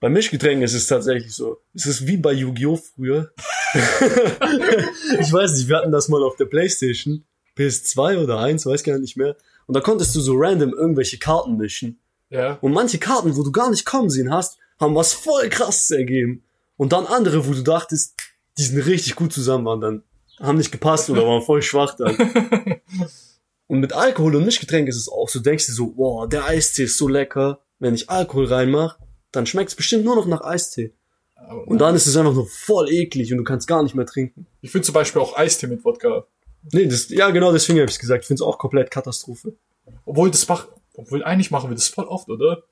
bei Mischgetränken ist es tatsächlich so. Es ist wie bei Yu-Gi-Oh! früher. *laughs* *laughs* ich weiß nicht, wir hatten das mal auf der Playstation. PS2 oder 1, weiß gar nicht mehr. Und da konntest du so random irgendwelche Karten mischen. Ja. Und manche Karten, wo du gar nicht kommen sehen hast, haben was voll krasses ergeben. Und dann andere, wo du dachtest, die sind richtig gut zusammen waren, dann haben nicht gepasst oder waren voll schwach dann. *laughs* Und mit Alkohol und Mischgetränk ist es auch so, denkst du so, wow, der Eistee ist so lecker. Wenn ich Alkohol reinmache, dann schmeckt es bestimmt nur noch nach Eistee. Aber Und dann ist es einfach nur voll eklig und du kannst gar nicht mehr trinken. ich finde zum Beispiel auch Eistee mit Wodka. Nee, das, ja genau, deswegen habe ich gesagt, ich finde es auch komplett Katastrophe. Obwohl das mach, obwohl eigentlich machen wir das voll oft, oder?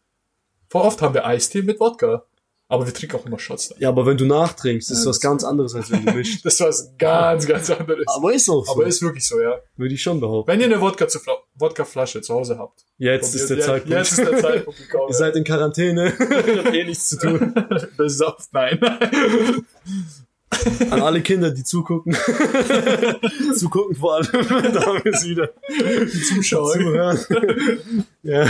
Vor oft haben wir Eistee mit Wodka. Aber wir trinken auch immer Shots dann. Ja, aber wenn du nachtrinkst, ist was ganz anderes, als wenn du mischst. *laughs* Das ist was ganz, ganz anderes. aber ist auch so. Aber ist wirklich so, ja. Würde ich schon behaupten. Wenn ihr eine Wodka zu Fla Wodkaflasche zu Hause habt. Jetzt ist der ja, Zeitpunkt. Jetzt ist der Zeitpunkt gekommen. *laughs* Ihr seid in Quarantäne. *laughs* Habt eh nichts zu tun. Besauft, nein. *laughs* An alle Kinder, die zugucken. *laughs* zugucken vor allem. *laughs* da haben wir es wieder. Die Zuschauer. Zuhören. ja.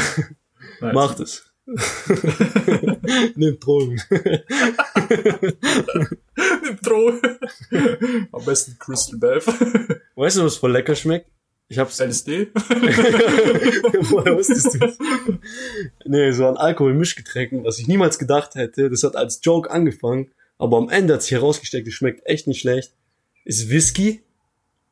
Nice. Macht es. Nehmt Drogen. Droge. Am besten Crystal Meth. Weißt du, was voll lecker schmeckt? Ich hab's. LSD. Woher wusstest du Nee, so an Alkohol-Mischgetränken, was ich niemals gedacht hätte. Das hat als Joke angefangen, aber am Ende hat sich herausgestellt, es schmeckt echt nicht schlecht. Ist Whisky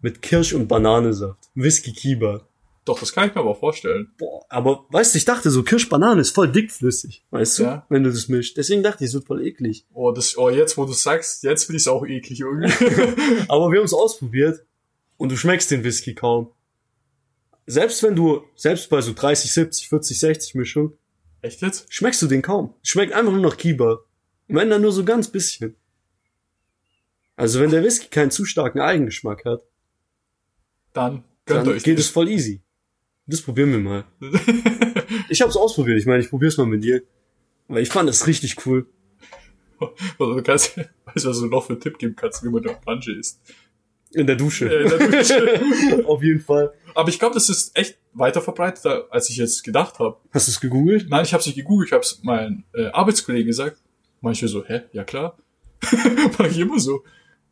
mit Kirsch- und Bananensaft. Whisky Kiba. Doch, das kann ich mir aber vorstellen. Boah, aber weißt du, ich dachte so, Kirsch-Banane ist voll dickflüssig, weißt du, Ja. wenn du das mischst. Deswegen dachte ich, es wird voll eklig. Oh, das, oh, jetzt, wo du sagst, jetzt finde ich es auch eklig irgendwie. *laughs* Aber wir haben es ausprobiert und du schmeckst den Whisky kaum. Selbst wenn du, selbst bei so 30, 70, 40, 60 Mischung, Echt jetzt? schmeckst du den kaum. Schmeckt einfach nur nach Kiba. Wenn dann nur so ganz bisschen. Also wenn der Whisky keinen zu starken Eigengeschmack hat, Dann dann geht das. es voll easy. Das probieren wir mal. *laughs* Ich hab's ausprobiert. Ich meine, ich probier's mal mit dir. Weil ich fand das richtig cool. Oder du kannst, weißt du, was du noch für einen Tipp geben kannst, wie man eine Orange isst. In der Dusche. Äh, in der Dusche. *laughs* Auf jeden Fall. Aber ich glaube, das ist echt weiter verbreiteter, als ich jetzt gedacht habe. Hast du es gegoogelt? Nein, ich habe es nicht gegoogelt, ich habe es meinen äh, Arbeitskollegen gesagt. Manche so, hä, ja klar. *laughs* Mach ich immer so.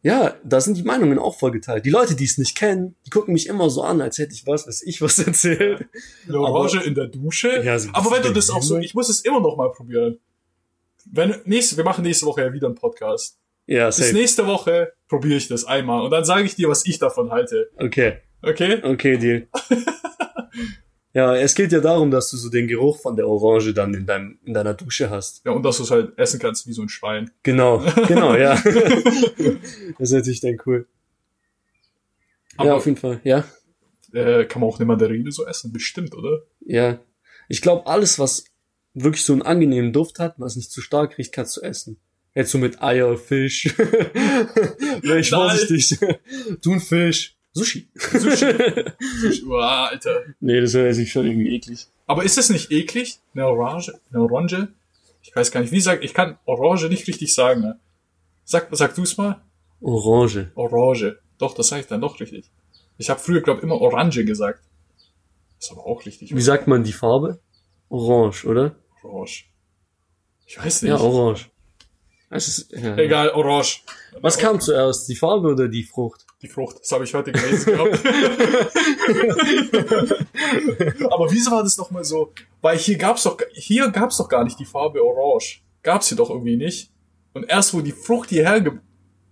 Ja, da sind die Meinungen auch voll geteilt. Die Leute, die es nicht kennen, die gucken mich immer so an, als hätte ich was, weiß ich was *laughs* erzählt. Eine Orange in der Dusche. Ja, so Aber wenn du das auch so, ich muss es immer noch mal probieren. Wenn, nächste, wir machen nächste Woche ja wieder einen Podcast. Ja, Bis safe. nächste Woche probiere ich das einmal und dann sage ich dir, was ich davon halte. Okay, Okay? okay, Deal. *laughs* ja, es geht ja darum, dass du so den Geruch von der Orange dann in deinem, in deiner Dusche hast. Ja, und dass du es halt essen kannst wie so ein Schwein. Genau, genau, ja. *laughs* das ist natürlich dann cool. Aber- ja, auf jeden Fall, ja. Äh, kann man auch eine Mandarine so essen? Bestimmt, oder? Ja. Ich glaube, alles, was wirklich so einen angenehmen Duft hat, was nicht zu stark riecht, kannst du essen. Jetzt so mit Eier, Fisch. *laughs* Wäre ich vorsichtig. Thunfisch. Sushi. Uah, Alter. Nee, das wäre sich schon irgendwie eklig. Aber ist es nicht eklig? Eine Orange? Eine Orange? Ich weiß gar nicht. Wie sag, ich kann Orange nicht richtig sagen. Ne? Sag, sag du's mal. Orange. Orange. Doch, das sage ich dann doch richtig. Ich habe früher, glaube immer Orange gesagt. Ist aber auch richtig. Wie sagt man die Farbe? Orange, oder? Orange. Ich weiß nicht. Ja, orange. Es ist, ja. Egal, Orange. Was kam zuerst, die Farbe oder die Frucht? Die Frucht. Das habe ich heute gelesen gehabt. *laughs* aber wieso war das nochmal so? Weil hier gab's doch, hier gab's doch gar nicht die Farbe Orange. Gab's hier doch irgendwie nicht. Und erst wo die Frucht hierher ge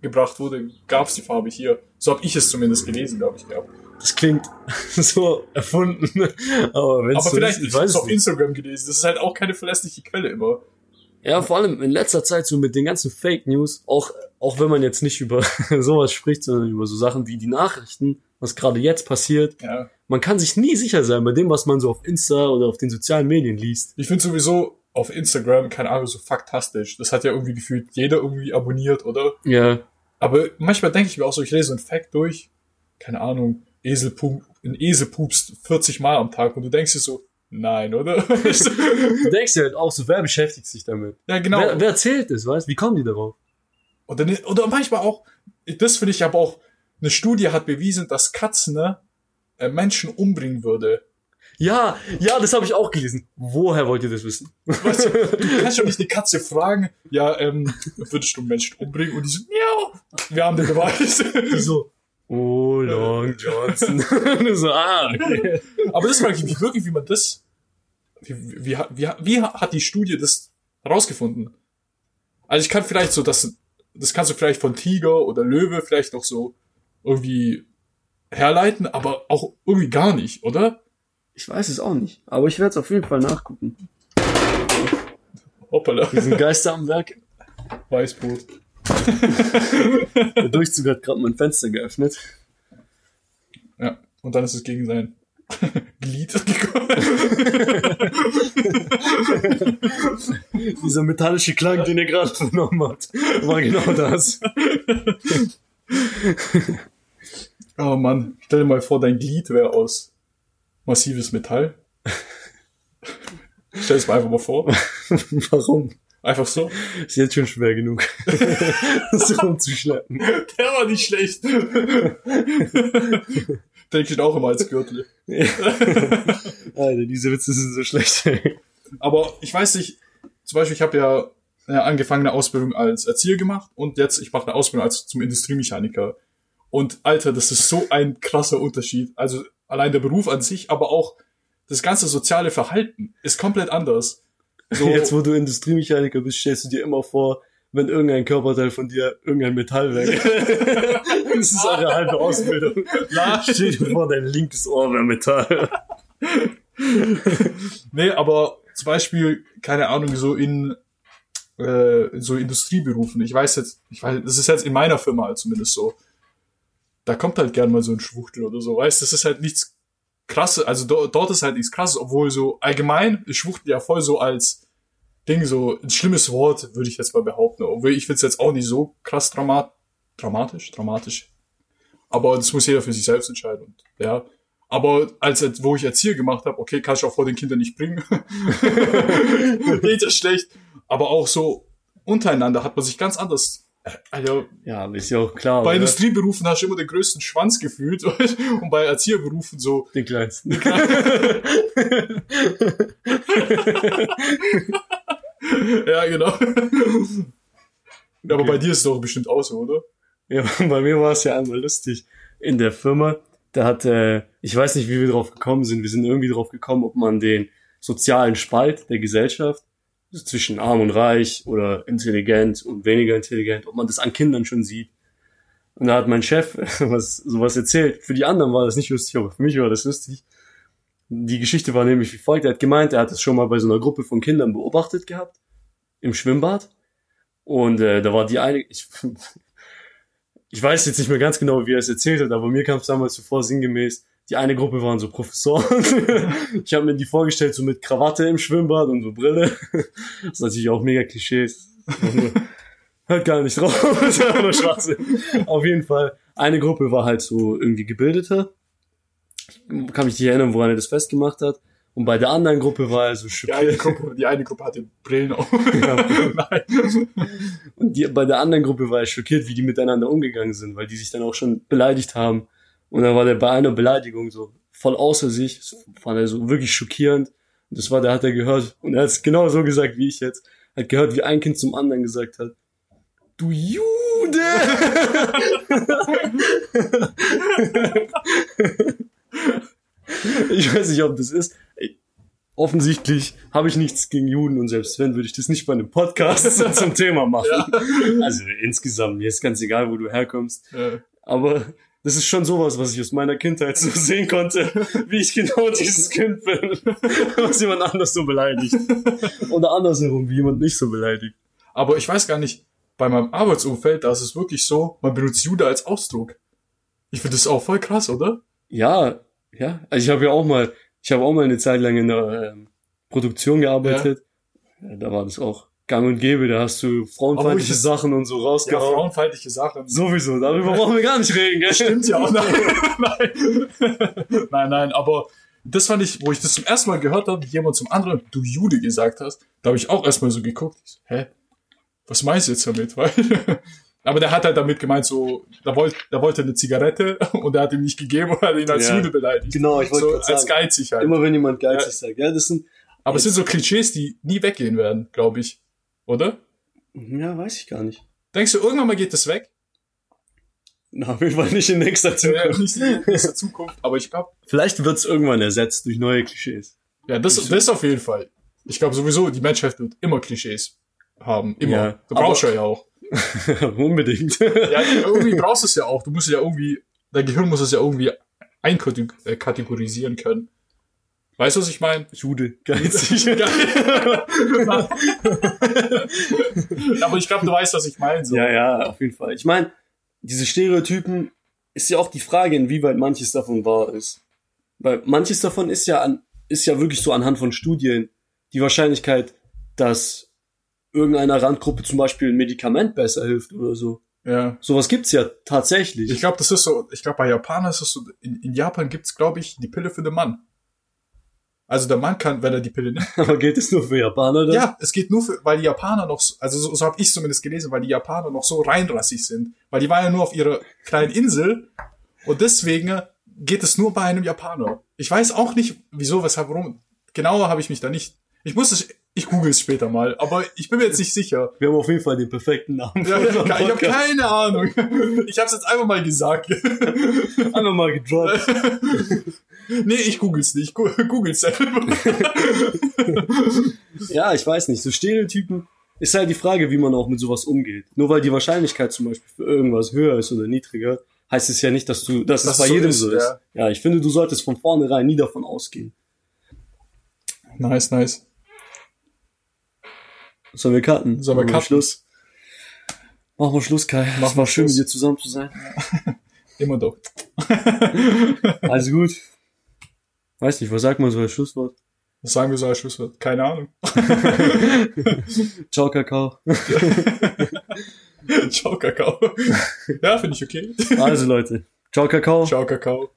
gebracht wurde, gab's die Farbe hier. So habe ich es zumindest gelesen, glaube ich, gehabt. Das klingt *laughs* so erfunden. Aber wenn Aber vielleicht, ich ich weiß es auf. Instagram gelesen. Das ist halt auch keine verlässliche Quelle immer. Ja, vor allem in letzter Zeit so mit den ganzen Fake News, auch, auch wenn man jetzt nicht über *laughs* sowas spricht, sondern über so Sachen wie die Nachrichten, was gerade jetzt passiert. Ja. Man kann sich nie sicher sein bei dem, was man so auf Insta oder auf den sozialen Medien liest. Ich finde sowieso auf Instagram, keine Ahnung, so faktastisch. Das hat ja irgendwie gefühlt jeder irgendwie abonniert, oder? Ja, Aber manchmal denke ich mir auch so, ich lese so ein Fact durch, keine Ahnung, Esel ein Esel pupst 40 Mal am Tag und du denkst dir so, nein, oder? *laughs* *laughs* du denkst dir halt auch so, wer beschäftigt sich damit? ja, genau. Wer, wer erzählt es, weißt? Wie kommen die darauf? Oder, oder manchmal auch, das finde ich aber auch, eine Studie hat bewiesen, dass Katzen ne, äh, Menschen umbringen würde. Ja, ja, das habe ich auch gelesen. Woher wollt ihr das wissen? Weißt du, du *laughs* kannst doch nicht die Katze fragen, ja, ähm, würdest du Menschen umbringen? Und die so, miau, wir haben den Beweis. Die so, oh, Long Johnson. So, ah, okay. Aber das frage ich mich wirklich, wie man das, wie, wie, wie, wie hat die Studie das herausgefunden? Also ich kann vielleicht so, das, das kannst du vielleicht von Tiger oder Löwe vielleicht noch so irgendwie herleiten, aber auch irgendwie gar nicht, oder? Ich weiß es auch nicht, aber ich werde es auf jeden Fall nachgucken. Hoppala, Wir sind Geister am Werk. Weißbrot. *laughs* Der Durchzug hat gerade mein Fenster geöffnet. Ja, und dann ist es gegen sein *laughs* Glied. *laughs* Dieser metallische Klang, den ihr gerade vernommen habt, war genau das. *laughs* oh Mann, stell dir mal vor, dein Glied wäre aus massives Metall. Stell es mir einfach mal vor. Warum? Einfach so. Ist jetzt schon schwer genug, so rumzuschleppen. Der war nicht schlecht. Denke ich auch immer als Gürtel. *laughs* Alter, diese Witze sind so schlecht. Aber ich weiß nicht, zum Beispiel, ich habe ja ja, angefangen eine Ausbildung als Erzieher gemacht und jetzt ich mache eine Ausbildung als zum Industriemechaniker. Und Alter, das ist so ein krasser Unterschied. Also allein der Beruf an sich, aber auch das ganze soziale Verhalten ist komplett anders. So, Jetzt, wo du Industriemechaniker bist, stellst du dir immer vor, wenn irgendein Körperteil von dir irgendein Metall wäre. *laughs* das ist eure halbe Ausbildung. na, Stell dir vor, dein linkes Ohr wäre Metall. nee, aber zum Beispiel, keine Ahnung, so in äh, so Industrieberufen. Ich weiß jetzt, ich weiß, das ist jetzt in meiner Firma halt zumindest so. Da kommt halt gern mal so ein Schwuchtel oder so, weißt, das ist halt nichts krasses, also do, dort ist halt nichts krasses, obwohl so allgemein ist Schwuchtel ja voll so als Ding so ein schlimmes Wort, würde ich jetzt mal behaupten. Obwohl ich finde es jetzt auch nicht so krass dramat dramatisch, dramatisch. Aber das muss jeder für sich selbst entscheiden. Und, ja. Aber als wo ich Erzieher gemacht habe, okay, kann ich auch vor den Kindern nicht bringen. *laughs* Geht ja schlecht. Aber auch so untereinander hat man sich ganz anders. äh, Also Ja, ist ja auch klar. bei oder? Industrieberufen hast du immer den größten Schwanz gefühlt *laughs* und bei Erzieherberufen so. Den kleinsten. *laughs* *laughs* ja, genau. Aber bei dir ist es doch bestimmt auch so, oder? Ja, *laughs* bei mir war es ja einmal lustig. In der Firma, da hat, äh, ich weiß nicht, wie wir drauf gekommen sind. Wir sind irgendwie drauf gekommen, ob man den sozialen Spalt der Gesellschaft zwischen arm und reich oder intelligent und weniger intelligent, ob man das an Kindern schon sieht. Und da hat mein Chef *laughs* was, sowas erzählt. Für die anderen war das nicht lustig, aber für mich war das lustig. Die Geschichte war nämlich wie folgt. Er hat gemeint, er hat es schon mal bei so einer Gruppe von Kindern beobachtet gehabt. Im Schwimmbad. Und äh, da war die eine, ich, *laughs* ich weiß jetzt nicht mehr ganz genau, wie er es erzählt hat, aber mir kam es damals so vor, sinngemäß, die eine Gruppe waren so Professoren. *laughs* ich habe mir die vorgestellt, so mit Krawatte im Schwimmbad und so Brille. Das *laughs* ist natürlich auch mega Klischees. Hört gar nicht drauf. Auf jeden Fall, eine Gruppe war halt so irgendwie gebildeter. Ich kann mich nicht erinnern, woran er das festgemacht hat. Und bei der anderen Gruppe war er so Die eine schockiert. Gruppe, die eine Gruppe hatte Brillen auf. Ja. *laughs* Und die, bei der anderen Gruppe war er schockiert, wie die miteinander umgegangen sind, weil die sich dann auch schon beleidigt haben. Und dann war der bei einer Beleidigung so voll außer sich. Das fand er so wirklich schockierend. Und das war, der hat er gehört. Und er hat es genau so gesagt wie ich jetzt. Er hat gehört, wie ein Kind zum anderen gesagt hat. Du Jude! *laughs* *laughs* *laughs* ich weiß nicht, ob das ist. Ey, Offensichtlich habe ich nichts gegen Juden und selbst wenn, würde ich das nicht bei einem Podcast *laughs* zum Thema machen. Also insgesamt, mir ist ganz egal, wo du herkommst. Ja. Aber das ist schon sowas, was ich aus meiner Kindheit so sehen konnte, wie ich genau dieses Kind bin, *laughs* was jemand anders so beleidigt. Oder andersherum, wie jemand nicht so beleidigt. Aber ich weiß gar nicht, bei meinem Arbeitsumfeld, da ist es wirklich so, man benutzt Jude als Ausdruck. Ich finde das auch voll krass, oder? Ja, ja. Also ich habe ja auch mal, ich habe auch mal eine Zeit lang in der ähm, Produktion gearbeitet. Ja. Da war das auch gang und gäbe, da hast du frauenfeindliche Sachen und so Ja, rausgehauen. frauenfeindliche Sachen. Sowieso, darüber brauchen wir gar nicht reden, gell? Stimmt ja auch. *laughs* Nein, nein. *laughs* nein, nein, aber das fand ich, wo ich das zum ersten Mal gehört habe, wie jemand zum anderen, du Jude gesagt hast, da habe ich auch erstmal so geguckt. Ich so, Hä? Was meinst du jetzt damit? *laughs* Weil, aber der hat halt damit gemeint, so, da wollte, da wollte eine Zigarette *laughs* und er hat ihm nicht gegeben und hat ihn als Ja. Jude beleidigt. Genau, ich wollte so, als sagen, geizig halt. Immer wenn jemand geizig sagt, ja, das sind, aber es sind so Klischees, die nie weggehen werden, glaube ich. Oder? ja, weiß ich gar nicht. Denkst du, irgendwann mal geht das weg? Na, auf jeden Fall nicht in nächster Ja, Zukunft. nicht in nächster Zukunft, aber ich glaube, Vielleicht wird's irgendwann ersetzt durch neue Klischees. Ja, das, das auf jeden Fall. Ich glaube sowieso, die Menschheit wird immer Klischees haben. Immer. Ja, du brauchst ja auch. *laughs* Unbedingt. Ja, irgendwie brauchst du es ja auch. Du musst ja irgendwie, dein Gehirn muss es ja irgendwie einkategorisieren können. Weißt du, was ich meine? Jude, geizig. *laughs* Aber ich glaube, du weißt, was ich meine. So. ja, ja, auf jeden Fall. Ich meine, diese Stereotypen ist ja auch die Frage, inwieweit manches davon wahr ist. Weil manches davon ist ja an, ist ja wirklich so anhand von Studien die Wahrscheinlichkeit, dass irgendeiner Randgruppe zum Beispiel ein Medikament besser hilft oder so. Ja. Sowas gibt's ja tatsächlich. Ich glaube, das ist so, ich glaube, bei Japanern ist es so, in, in Japan gibt's, glaube ich, die Pille für den Mann. Also der Mann kann, wenn er die Pille nimmt. *laughs* Aber gilt es nur für Japaner dann? Ja, es geht nur für, weil die Japaner noch, so- also so, so habe ich zumindest gelesen, weil die Japaner noch so reinrassig sind. Weil die waren ja nur auf ihrer kleinen Insel und deswegen geht es nur bei einem Japaner. Ich weiß auch nicht, wieso, weshalb, warum. Genauer habe ich mich da nicht. Ich muss es, ich google es später mal, aber ich bin mir jetzt nicht sicher. Wir haben auf jeden Fall den perfekten Namen. Ja, ich habe keine Ahnung. Ich habe es jetzt einfach mal gesagt. Einfach mal gedroppt. *laughs* nee, ich google's nicht. Google's selber. *laughs* Ja, ich weiß nicht. So Stereotypen ist halt die Frage, wie man auch mit sowas umgeht. Nur weil die Wahrscheinlichkeit zum Beispiel für irgendwas höher ist oder niedriger, heißt es ja nicht, dass du, dass Dass es bei so jedem ist, so ist. ja. Ja, ich finde, du solltest von vornherein nie davon ausgehen. Nice, nice. Sollen wir cutten? Sollen wir Machen cutten? Schluss. Machen wir Schluss, Kai. Machen war wir schön, Schluss. mit dir zusammen zu sein. *laughs* Immer doch. *laughs* *laughs* Also gut. Weiß nicht, was sagt man so als Schlusswort? Was sagen wir so als Schlusswort? Keine Ahnung. Ciao, Kakao. Ciao, Kakao. Ja, finde ich okay. Also Leute. Ciao, Kakao. Ciao, Kakao.